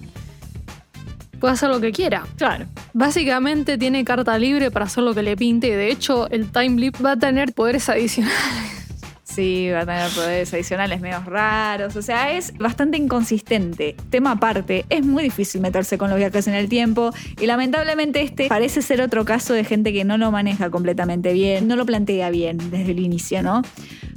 puede hacer lo que quiera. Claro. Básicamente tiene carta libre para hacer lo que le pinte. y De hecho, el Time Leap va a tener poderes adicionales. Sí, va a tener poderes adicionales medios raros. O sea, es bastante inconsistente. Tema aparte, es muy difícil meterse con los viajes en el tiempo. Y lamentablemente este parece ser otro caso de gente que no lo maneja completamente bien, no lo plantea bien desde el inicio, ¿no?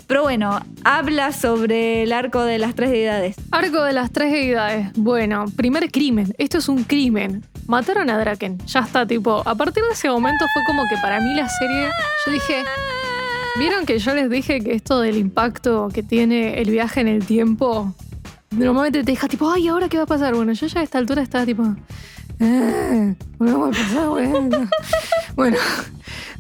Pero bueno, habla sobre el arco de las tres deidades. Arco de las tres deidades. Bueno, primer crimen. Esto es un crimen. Mataron a Draken. Ya está, tipo. A partir de ese momento fue como que para mí la serie. Yo dije. ¿Vieron que yo les dije que esto del impacto que tiene el viaje en el tiempo normalmente te deja tipo, ay, ¿ahora qué va a pasar? Bueno, yo ya a esta altura estaba tipo, eh, bueno, va a pasar, bueno. bueno,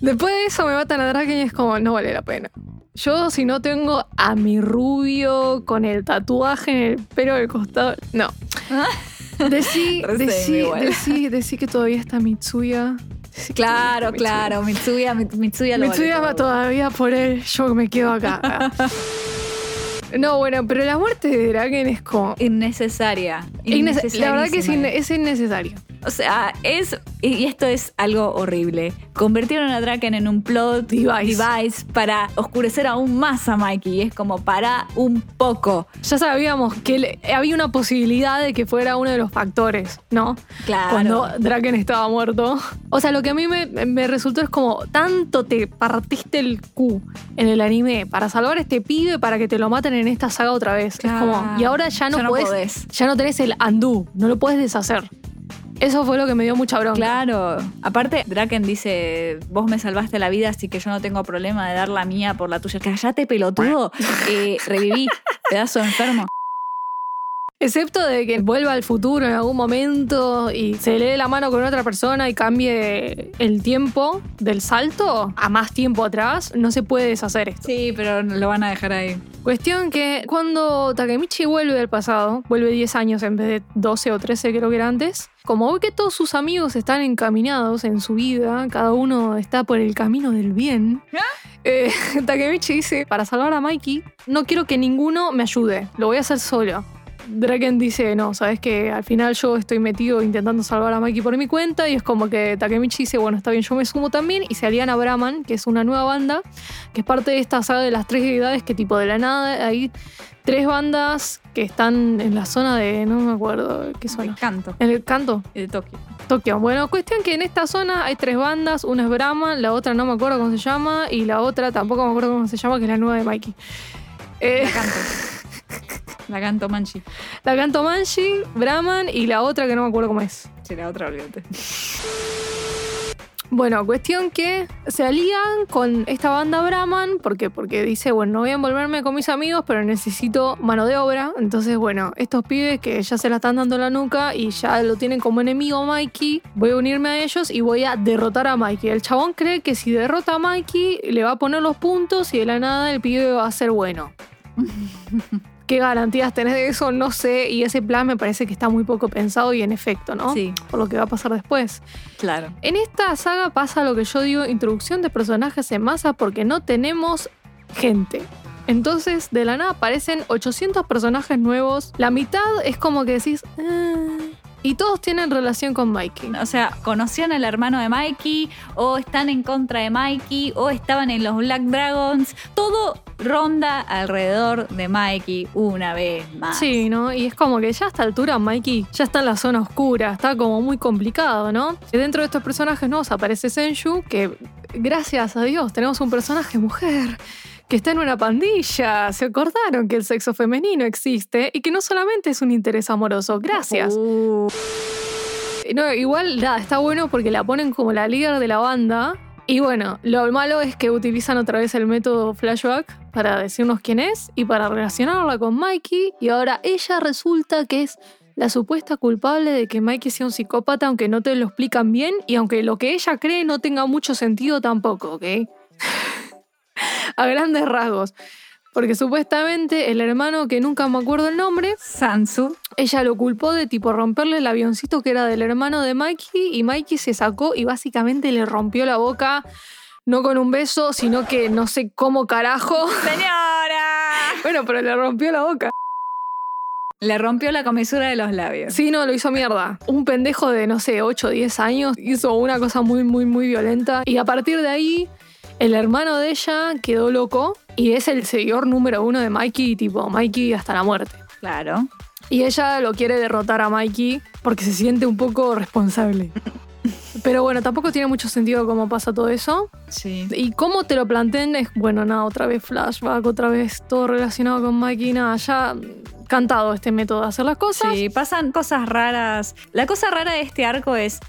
después de eso me matan a Draken y es como, no vale la pena. Yo, si no tengo a mi rubio con el tatuaje en el pelo del costado, no. Decí, decí, decí, decí que todavía está Mitsuya. Claro, claro. Mitsuya, Mitsuya lo vale Mitsuya va todo. todavía por él, yo me quedo acá. no, bueno, pero la muerte de Draken es como... Innecesaria. innece- La verdad que es innecesario. O sea, es. Y esto es algo horrible. Convirtieron a Draken en un plot Device. device para oscurecer aún más a Mikey. Y es como para un poco. Ya sabíamos que le- había una posibilidad de que fuera uno de los factores, ¿no? Claro. Cuando Draken estaba muerto. O sea, lo que a mí me, me resultó es como, tanto te partiste el Q en el anime para salvar a este pibe para que te lo maten en esta saga otra vez. Claro. Es como, y ahora ya no, Ya no podés, podés. ya no tenés el undo, no lo puedes deshacer. Eso fue lo que me dio mucha bronca. Claro. Aparte, Draken dice: Vos me salvaste la vida, así que yo no tengo problema de dar la mía por la tuya. Cállate, pelotudo. Eh, reviví, pedazo de enfermo. Excepto de que vuelva al futuro en algún momento y se le dé la mano con otra persona y cambie el tiempo del salto a más tiempo atrás, no se puede deshacer esto. Sí, pero lo van a dejar ahí. Cuestión que cuando Takemichi vuelve del pasado, vuelve 10 años en vez de 12 o 13 creo que era antes, como ve que todos sus amigos están encaminados en su vida, cada uno está por el camino del bien, eh, Takemichi dice, para salvar a Mikey, no quiero que ninguno me ayude, lo voy a hacer solo. Draken dice, no, sabes que al final yo estoy metido intentando salvar a Mikey por mi cuenta y es como que Takemichi dice, bueno, está bien, yo me sumo también y se alían a Brahman, que es una nueva banda, que es parte de esta saga de las tres deidades que tipo de la nada hay tres bandas que están en la zona de, no me acuerdo, ¿qué El zona? canto En el canto, de Tokio. Tokio. Bueno, cuestión que en esta zona hay tres bandas, una es Brahman, la otra no me acuerdo cómo se llama y la otra tampoco me acuerdo cómo se llama, que es la nueva de Mikey. Eh, La canto. La canto Manchi. La canto Manji, Brahman y la otra que no me acuerdo cómo es. Sí, la otra, olvídate. Bueno, cuestión que se alían con esta banda Brahman, porque Porque dice, bueno, no voy a envolverme con mis amigos, pero necesito mano de obra. Entonces, bueno, estos pibes que ya se la están dando en la nuca y ya lo tienen como enemigo Mikey, voy a unirme a ellos y voy a derrotar a Mikey. El chabón cree que si derrota a Mikey, le va a poner los puntos y de la nada el pibe va a ser bueno. ¿Qué garantías tenés de eso? No sé. Y ese plan me parece que está muy poco pensado y en efecto, ¿no? Sí. Por lo que va a pasar después. Claro. En esta saga pasa lo que yo digo, introducción de personajes en masa porque no tenemos gente. Entonces, de la nada aparecen 800 personajes nuevos. La mitad es como que decís... "Ah", y todos tienen relación con Mikey. O sea, conocían al hermano de Mikey, o están en contra de Mikey, o estaban en los Black Dragons. Todo ronda alrededor de Mikey una vez más. Sí, ¿no? Y es como que ya a esta altura Mikey ya está en la zona oscura, está como muy complicado, ¿no? Y dentro de estos personajes nuevos aparece Senju, que gracias a Dios tenemos un personaje mujer que está en una pandilla. Se acordaron que el sexo femenino existe y que no solamente es un interés amoroso. Gracias. Uh, No, igual, nada, está bueno porque la ponen como la líder de la banda. Y bueno, lo malo es que utilizan otra vez el método flashback para decirnos quién es y para relacionarla con Mikey. Y ahora ella resulta que es la supuesta culpable de que Mikey sea un psicópata, aunque no te lo explican bien y aunque lo que ella cree no tenga mucho sentido tampoco, ¿ok? A grandes rasgos. Porque supuestamente el hermano, que nunca me acuerdo el nombre, Sansu. ella lo culpó de tipo romperle el avioncito que era del hermano de Mikey y Mikey se sacó y básicamente le rompió la boca, no con un beso, sino que no sé cómo carajo. ¡Señora! Bueno, pero le rompió la boca. Le rompió la comisura de los labios. Sí, no, lo hizo mierda. Un pendejo de, no sé, 8 o 10 años hizo una cosa muy, muy, muy violenta. Y a partir de ahí, el hermano de ella quedó loco y es el seguidor número uno de Mikey, tipo Mikey hasta la muerte. Claro. Y ella lo quiere derrotar a Mikey porque se siente un poco responsable. Pero bueno, tampoco tiene mucho sentido cómo pasa todo eso. Sí. Y cómo te lo planteen es, bueno, nada, otra vez flashback, otra vez todo relacionado con Mikey, nada, ya cantado este método de hacer las cosas. Sí, pasan cosas raras. La cosa rara de este arco es.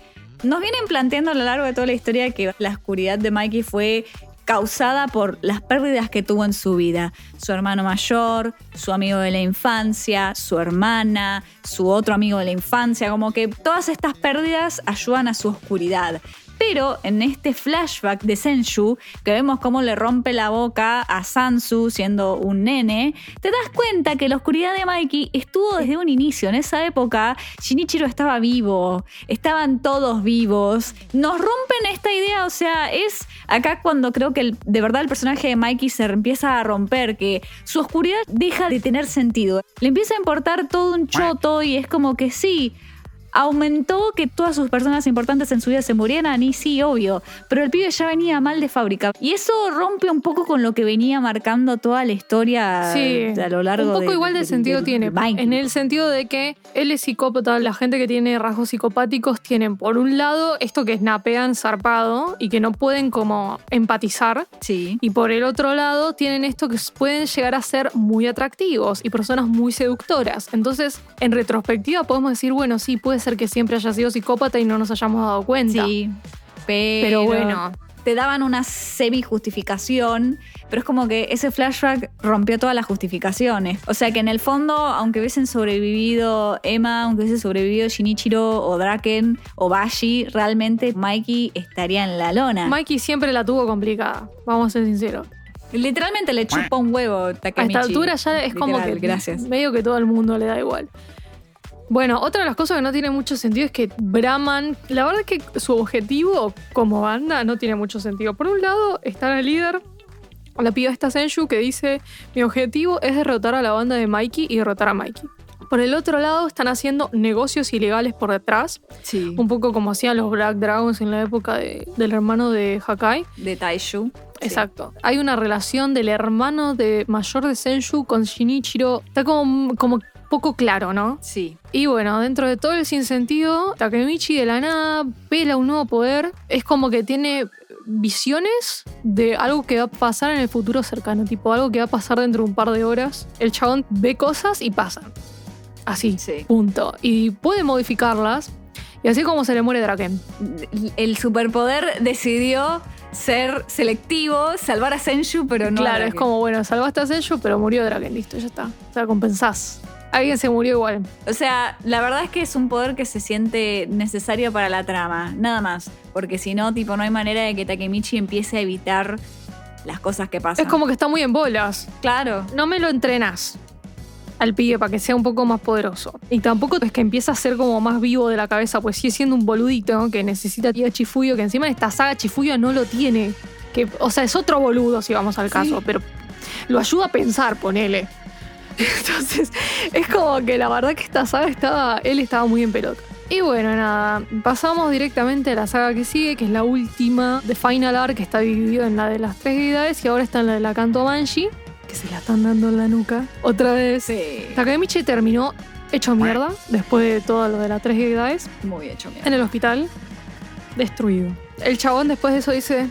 Nos vienen planteando a lo largo de toda la historia que la oscuridad de Mikey fue causada por las pérdidas que tuvo en su vida. Su hermano mayor, su amigo de la infancia, su hermana, su otro amigo de la infancia, como que todas estas pérdidas ayudan a su oscuridad. Pero en este flashback de Senshu, que vemos cómo le rompe la boca a Sansu siendo un nene, te das cuenta que la oscuridad de Mikey estuvo desde un inicio. En esa época, Shinichiro estaba vivo, estaban todos vivos. Nos rompen esta idea, o sea, es acá cuando creo que de verdad el personaje de Mikey se empieza a romper, que su oscuridad deja de tener sentido. Le empieza a importar todo un choto y es como que sí, aumentó que todas sus personas importantes en su vida se murieran y sí, obvio, pero el pibe ya venía mal de fábrica. Y eso rompe un poco con lo que venía marcando toda la historia a lo largo Un poco de, igual de, sentido tiene, en el sentido de que él es psicópata, la gente que tiene rasgos psicopáticos tienen por un lado esto que snapean zarpado y que no pueden como empatizar. Sí. Y por el otro lado tienen esto que pueden llegar a ser muy atractivos y personas muy seductoras. Entonces, en retrospectiva podemos decir, bueno, sí, puede ser que siempre haya sido psicópata y no nos hayamos dado cuenta. Sí, pero, bueno. Te daban una semi-justificación, pero es como que ese flashback rompió todas las justificaciones. O sea que en el fondo, aunque hubiesen sobrevivido Emma, aunque hubiese sobrevivido Shinichiro o Draken o Bashi, realmente Mikey estaría en la lona. Mikey siempre la tuvo complicada, vamos a ser sinceros. Literalmente le chupa un huevo Takemichi. A esta altura ya es como que gracias. medio que todo el mundo le da igual. Bueno, otra de las cosas que no tiene mucho sentido es que Brahman, la verdad es que su objetivo como banda no tiene mucho sentido. Por un lado está el líder, la piba esta Senshu, que dice, mi objetivo es derrotar a la banda de Mikey y derrotar a Mikey. Por el otro lado están haciendo negocios ilegales por detrás, sí. un poco como hacían los Black Dragons en la época del hermano de Hakai. De Taishu. Exacto. Hay una relación del hermano de mayor de Senshu con Shinichiro. Está como, como poco claro, ¿no? Sí. Y bueno, dentro de todo el sinsentido, Takemichi de la nada pela un nuevo poder. Es como que tiene visiones de algo que va a pasar en el futuro cercano, tipo algo que va a pasar dentro de un par de horas. El chabón ve cosas y pasan. Así, Sí. punto. Y puede modificarlas. Y así como se le muere Draken. El superpoder decidió ser selectivo, salvar a Senshu, pero no a claro, es como, bueno, salvaste a Senju, pero murió Draken, listo, ya está. O sea, compensás. Alguien se murió igual. O sea, la verdad es que es un poder que se siente necesario para la trama, nada más. Porque si no, tipo, no hay manera de que Takemichi empiece a evitar las cosas que pasan. Es como que está muy en bolas. Claro. no me lo entrenas al pibe para que sea un poco más poderoso. Y tampoco es que empieza a ser como más vivo de la cabeza, pues sigue siendo un boludito que necesita a Chifuyo, que encima en esta saga Chifuyo no lo tiene. Que, o sea, es otro boludo si vamos al caso, pero lo ayuda a pensar, ponele. Entonces, es como que la verdad que esta saga estaba, él estaba muy en pelota. Y bueno, nada, pasamos directamente a la saga que sigue, que es la última de Final Arc, que está dividido en la de las tres deidades y ahora está en la de la Kanto Manji, que se la están dando en la nuca. Otra vez. Sí. Takemichi terminó hecho mierda después de todo lo de las tres deidades Muy hecho, mierda. en el hospital, destruido. El chabón después de eso dice,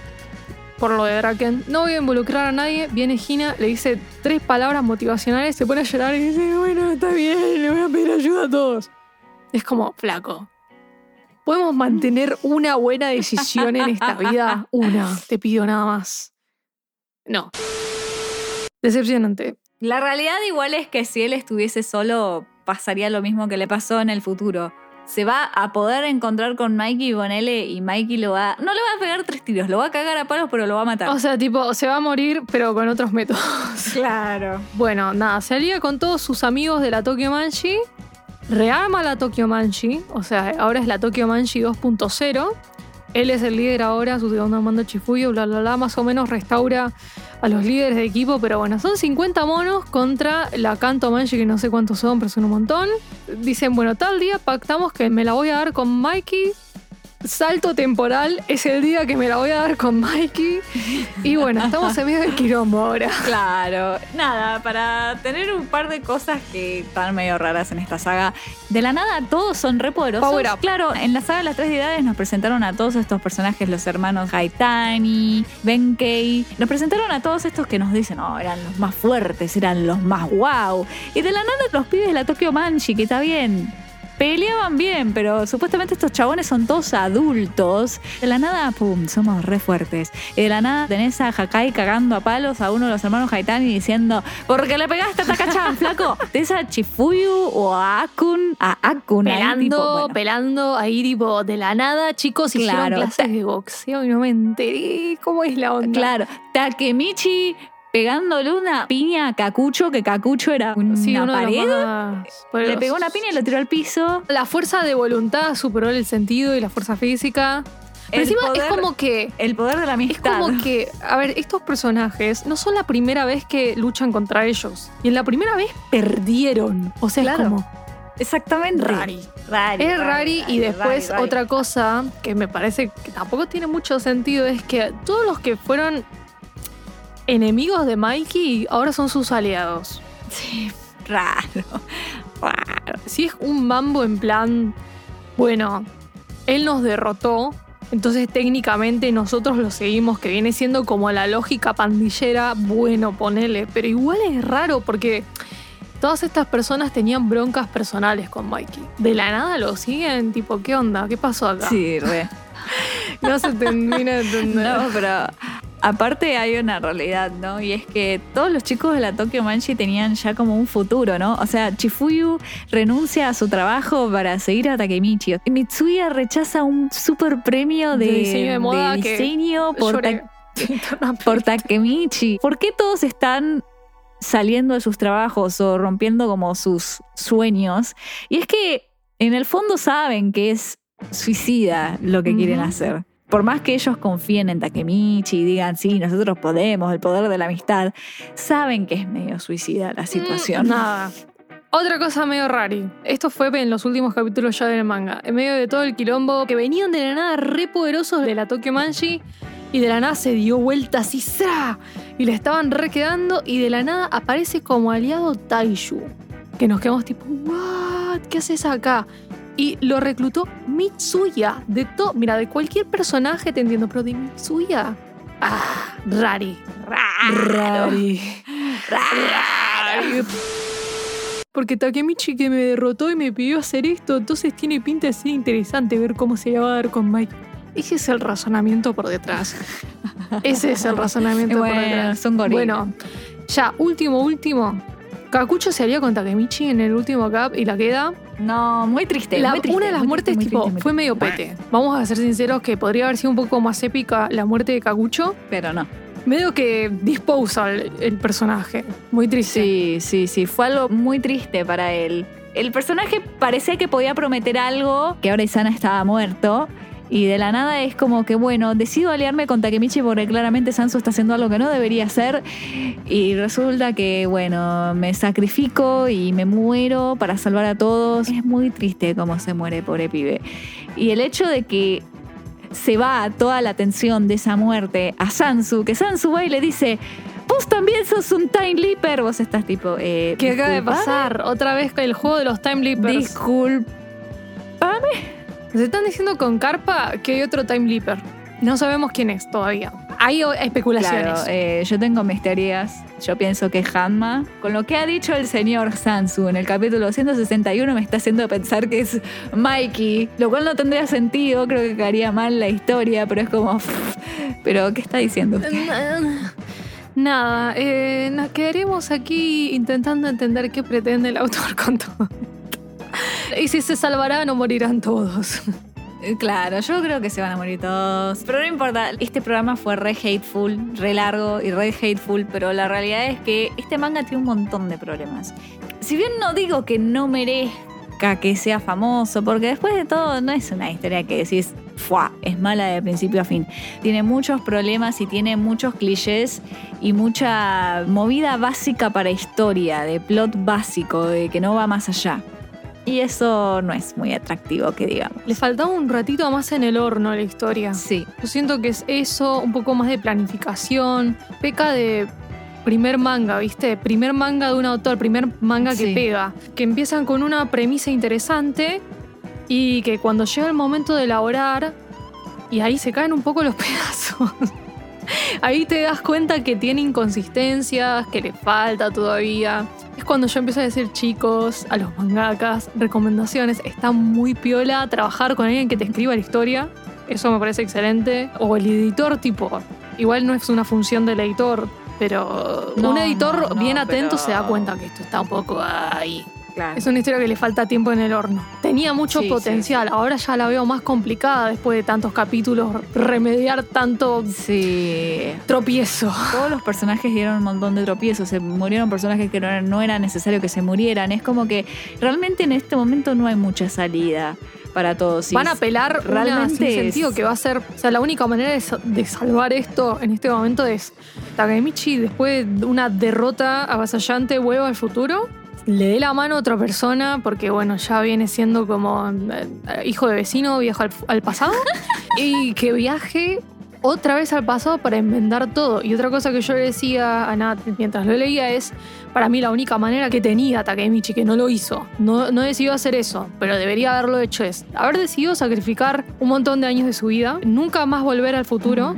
por lo de Draken, no voy a involucrar a nadie. Viene Gina, le dice tres palabras motivacionales, se pone a llorar y dice, bueno, está bien, le voy a pedir ayuda a todos. Es como, flaco. ¿Podemos mantener una buena decisión en esta vida? Una, te pido nada más. No. Decepcionante. La realidad igual es que si él estuviese solo, pasaría lo mismo que le pasó en el futuro. Se va a poder encontrar con Mikey y Bonele y Mikey lo va... No le va a pegar tres tiros, lo va a cagar a palos, pero lo va a matar. O sea, tipo, se va a morir, pero con otros métodos. claro. Bueno, nada, se alía con todos sus amigos de la Tokyo Manji, rearma la Tokyo Manji, o sea, ahora es la Tokyo Manji 2.0. Él es el líder ahora, su segundo mando Chifuyo, bla, bla, bla, más o menos restaura a los líderes de equipo, pero bueno, son 50 monos contra la Kanto Manji, que no sé cuántos son, pero son un montón. Dicen, bueno, tal día pactamos que me la voy a dar con Mikey. Salto temporal es el día que me la voy a dar con Mikey. Y bueno, estamos en medio del quilombo ahora. Claro, nada, para tener un par de cosas que están medio raras en esta saga. De la nada, todos son re poderosos. Power up. Claro, en la saga de las tres deidades nos presentaron a todos estos personajes, los hermanos Haitani, Benkei. Nos presentaron a todos estos que nos dicen, no, eran los más fuertes, eran los más wow. Y de la nada, los pibes la Tokyo Manji, que está bien. Peleaban bien, pero supuestamente estos chabones son todos adultos. De la nada, pum, somos re fuertes. Y de la nada tenés a Hakai cagando a palos a uno de los hermanos Haitani diciendo, porque le pegaste a Takachan, flaco. Tenés a Chifuyu o a Akun, a Akun. ahí, Pelando, tipo, bueno. pelando ahí tipo de la nada, chicos, hicieron Claro. clases de boxeo y no me enteré cómo es la onda. Claro, Takemichi pegándole una piña a Kakucho, que Kakucho era una Sí, pared. más Le pegó una piña y lo tiró al piso. La fuerza de voluntad superó el sentido y la fuerza física. Pero El encima poder- es como que. El poder de la Es amistad. como que, a ver, estos personajes no son la primera vez que luchan contra ellos. Y en la primera vez perdieron. O sea, Claro. es como Exactamente. Rari. Rari, Es rari y después rari. otra cosa que me parece que tampoco tiene mucho sentido es que todos los que fueron enemigos de Mikey ahora son sus aliados. Sí, raro. Raro. Si es un mambo en plan, bueno, él nos derrotó, entonces técnicamente nosotros lo seguimos, que viene siendo como la lógica pandillera, bueno, ponele, pero igual es raro porque todas estas personas tenían broncas personales con Mikey. De la nada lo siguen, tipo, ¿qué onda? ¿Qué pasó acá? Sí, re. No se termina de entender. No, pero aparte hay una realidad, ¿no? Y es que todos los chicos de la Tokyo Manchi tenían ya como un futuro, ¿no? O sea, Chifuyu renuncia a su trabajo para seguir a Takemichi. Y Mitsuya rechaza un super premio de, De diseño de moda que diseño por. Ta- por Takemichi. ¿Por qué todos están saliendo de sus trabajos o rompiendo como sus sueños? Y es que en el fondo saben que es suicida lo que quieren hacer. Por más que ellos confíen en Takemichi y digan, sí, nosotros podemos, el poder de la amistad, saben que es medio suicida la situación. Mm, Nada. Otra cosa medio rari. Esto fue en los últimos capítulos ya del manga. En medio de todo el quilombo, que venían de la nada re poderosos de la Tokyo Manji. Y de la nada se dio vuelta así, ¡zra! Y le estaban re quedando. Y de la nada aparece como aliado Taishu. Que nos quedamos tipo, ¿what? ¿Qué haces acá? Y lo reclutó Mitsuya. De todo, mira, de cualquier personaje te entiendo, pero de Mitsuya. Ah, rari. Rari. Rari. Porque Takemichi que me derrotó y me pidió hacer esto, entonces tiene pinta de ser interesante ver cómo se va a dar con Mike. Ese es el razonamiento por detrás. Ese es el razonamiento por detrás. son. Bueno, ya, último, último. Kakucho se alió con Takemichi en el último cap y la queda. No, muy triste. La- muy triste, una de las muy muertes, triste, tipo, triste, fue medio pete. Vamos a ser sinceros que podría haber sido un poco más épica la muerte de Kakucho. Pero no. Medio que disposal el personaje. Muy triste. Sí, sí, sí. Fue algo muy triste para él. El personaje parecía que podía prometer algo, que ahora Isana estaba muerto. Y de la nada es como que, bueno, decido aliarme con Takemichi porque claramente Sansu está haciendo algo que no debería hacer. Y resulta que, bueno, me sacrifico y me muero para salvar a todos. Es muy triste cómo se muere, pobre pibe. Y el hecho de que se va toda la atención de esa muerte a Sansu, que Sansu va y le dice, vos también sos un Time Leaper, vos estás tipo... Eh, ¿Qué acaba de "Disculpame, pasar? Otra vez con el juego de los Time Leapers. Disculpa. Se están diciendo con carpa que hay otro Time Leaper. No sabemos quién es todavía. Hay especulaciones. Claro, eh, yo tengo mis teorías. Yo pienso que Hanma, con lo que ha dicho el señor Sansu en el capítulo 161, me está haciendo pensar que es Mikey, lo cual no tendría sentido, creo que quedaría mal la historia, pero es como... Pero, ¿qué está diciendo usted? Nada, eh, nos quedaremos aquí intentando entender qué pretende el autor con todo. Y si se salvarán o morirán todos. Claro, yo creo que se van a morir todos. Pero no importa, este programa fue re hateful, re largo y re hateful, pero la realidad es que este manga tiene un montón de problemas. Si bien no digo que no merezca que sea famoso, porque después de todo no es una historia que decís, es mala de principio a fin. Tiene muchos problemas y tiene muchos clichés y mucha movida básica para historia, de plot básico, de que no va más allá. Y eso no es muy atractivo, que digamos. Le faltaba un ratito más en el horno a la historia. Sí, Yo siento que es eso, un poco más de planificación. Peca de primer manga, ¿viste? Primer manga de un autor, primer manga que Sí. pega. Que empiezan con una premisa interesante y que cuando llega el momento de elaborar, y ahí se caen un poco los pedazos. Ahí te das cuenta que tiene inconsistencias, que le falta todavía. Es cuando yo empiezo a decir, chicos, a los mangakas, recomendaciones, está muy piola trabajar con alguien que te escriba la historia. Eso me parece excelente. O el editor, tipo, igual no es una función del editor, pero No, un editor no, no, bien atento pero- se da cuenta que esto está un poco ahí. Claro. Es una historia que le falta tiempo en el horno. Tenía mucho Sí, sí, potencial, ahora ya la veo más complicada después de tantos capítulos, remediar tanto Sí. tropiezo. Todos los personajes dieron un montón de tropiezos, se murieron personajes que no era, no era necesario que se murieran. Es como que realmente en este momento no hay mucha salida para todos. Van a apelar realmente sin sentido que va a ser. O sea, la única manera de, sa- de salvar esto en este momento es Takemichi, después de una derrota avasallante, vuelva al futuro. Le dé la mano a otra persona, porque bueno, ya viene siendo como eh, hijo de vecino, viaja al, al pasado. y que viaje otra vez al pasado para inventar todo. Y otra cosa que yo le decía a Nat mientras lo leía es, para mí la única manera que tenía Takemichi, que no lo hizo, no, no decidió hacer eso, pero debería haberlo hecho es haber decidido sacrificar un montón de años de su vida, nunca más volver al futuro,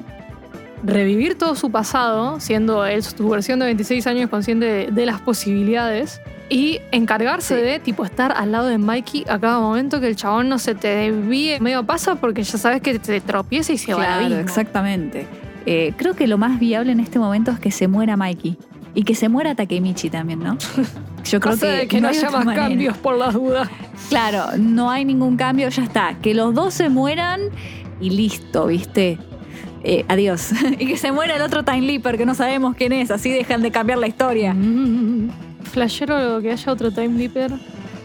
revivir todo su pasado, siendo él su versión de 26 años consciente de, de las posibilidades. Y encargarse Sí. de, tipo, estar al lado de Mikey a cada momento que el chabón no se te desvíe medio paso porque ya sabes que te tropieza y se va exactamente. Eh, creo que lo más viable en este momento es que se muera Mikey. Y que se muera Takemichi también, ¿no? Yo creo O sea, que, que no, hay haya más manera. cambios por las dudas. Claro, no hay ningún cambio, ya está. Que los dos se mueran y listo, ¿viste? Eh, adiós. y que se muera el otro Time Leaper, que no sabemos quién es, así dejan de cambiar la historia. Mm, Flashero que haya otro Time Leaper.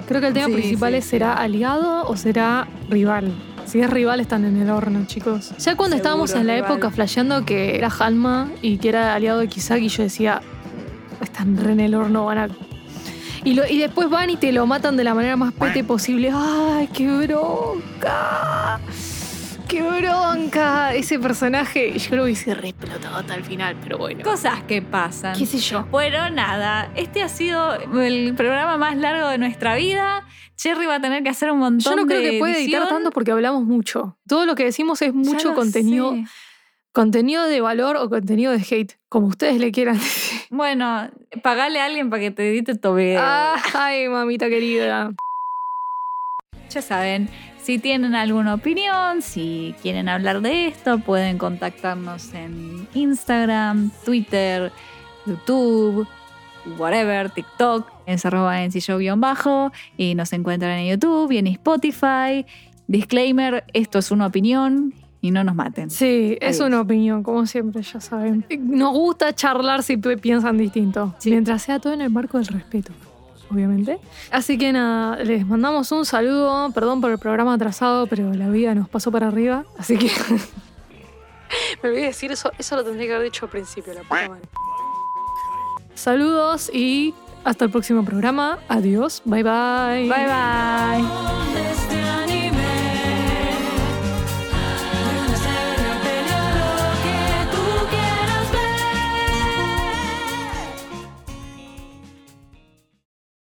Creo que el tema Sí, principal sí. es ¿será aliado o será rival? Si es rival están en el horno, chicos. Ya cuando Seguro, estábamos en la rival. época flasheando que era Hanma y que era aliado de Kisaki, yo decía, están re en el horno, van a... Y, lo- y después van y te lo matan de la manera más pete posible. ¡Ay, qué bronca! ¡Qué bronca! Ese personaje, yo lo hubiese re explotado hasta el final, pero bueno. Cosas que pasan. ¿Qué sé yo? Bueno, nada, este ha sido el programa más largo de nuestra vida. Cherry va a tener que hacer un montón Yo no creo de que puede editar tanto porque hablamos mucho. Todo lo que decimos es mucho contenido, sé. contenido de valor o contenido de hate, como ustedes le quieran decir. Bueno, pagale a alguien para que te edite tu video. Ah, Ay, mamita querida. Ya saben, si tienen alguna opinión, si quieren hablar de esto, pueden contactarnos en Instagram, Twitter, YouTube, whatever, TikTok, es arroba bajo y nos encuentran en YouTube y en Spotify. Disclaimer, esto es una opinión y no nos maten. Sí, es una opinión, como siempre, ya saben. Nos gusta charlar si pi- piensan distinto. Sí. Mientras sea todo en el marco del respeto, obviamente. Así que nada, les mandamos un saludo. Perdón por el programa atrasado, pero la vida nos pasó para arriba. Así que. Me olvidé decir eso. Eso lo tendría que haber dicho al principio, la puta madre. Saludos y hasta el próximo programa. Adiós. Bye bye. Bye bye.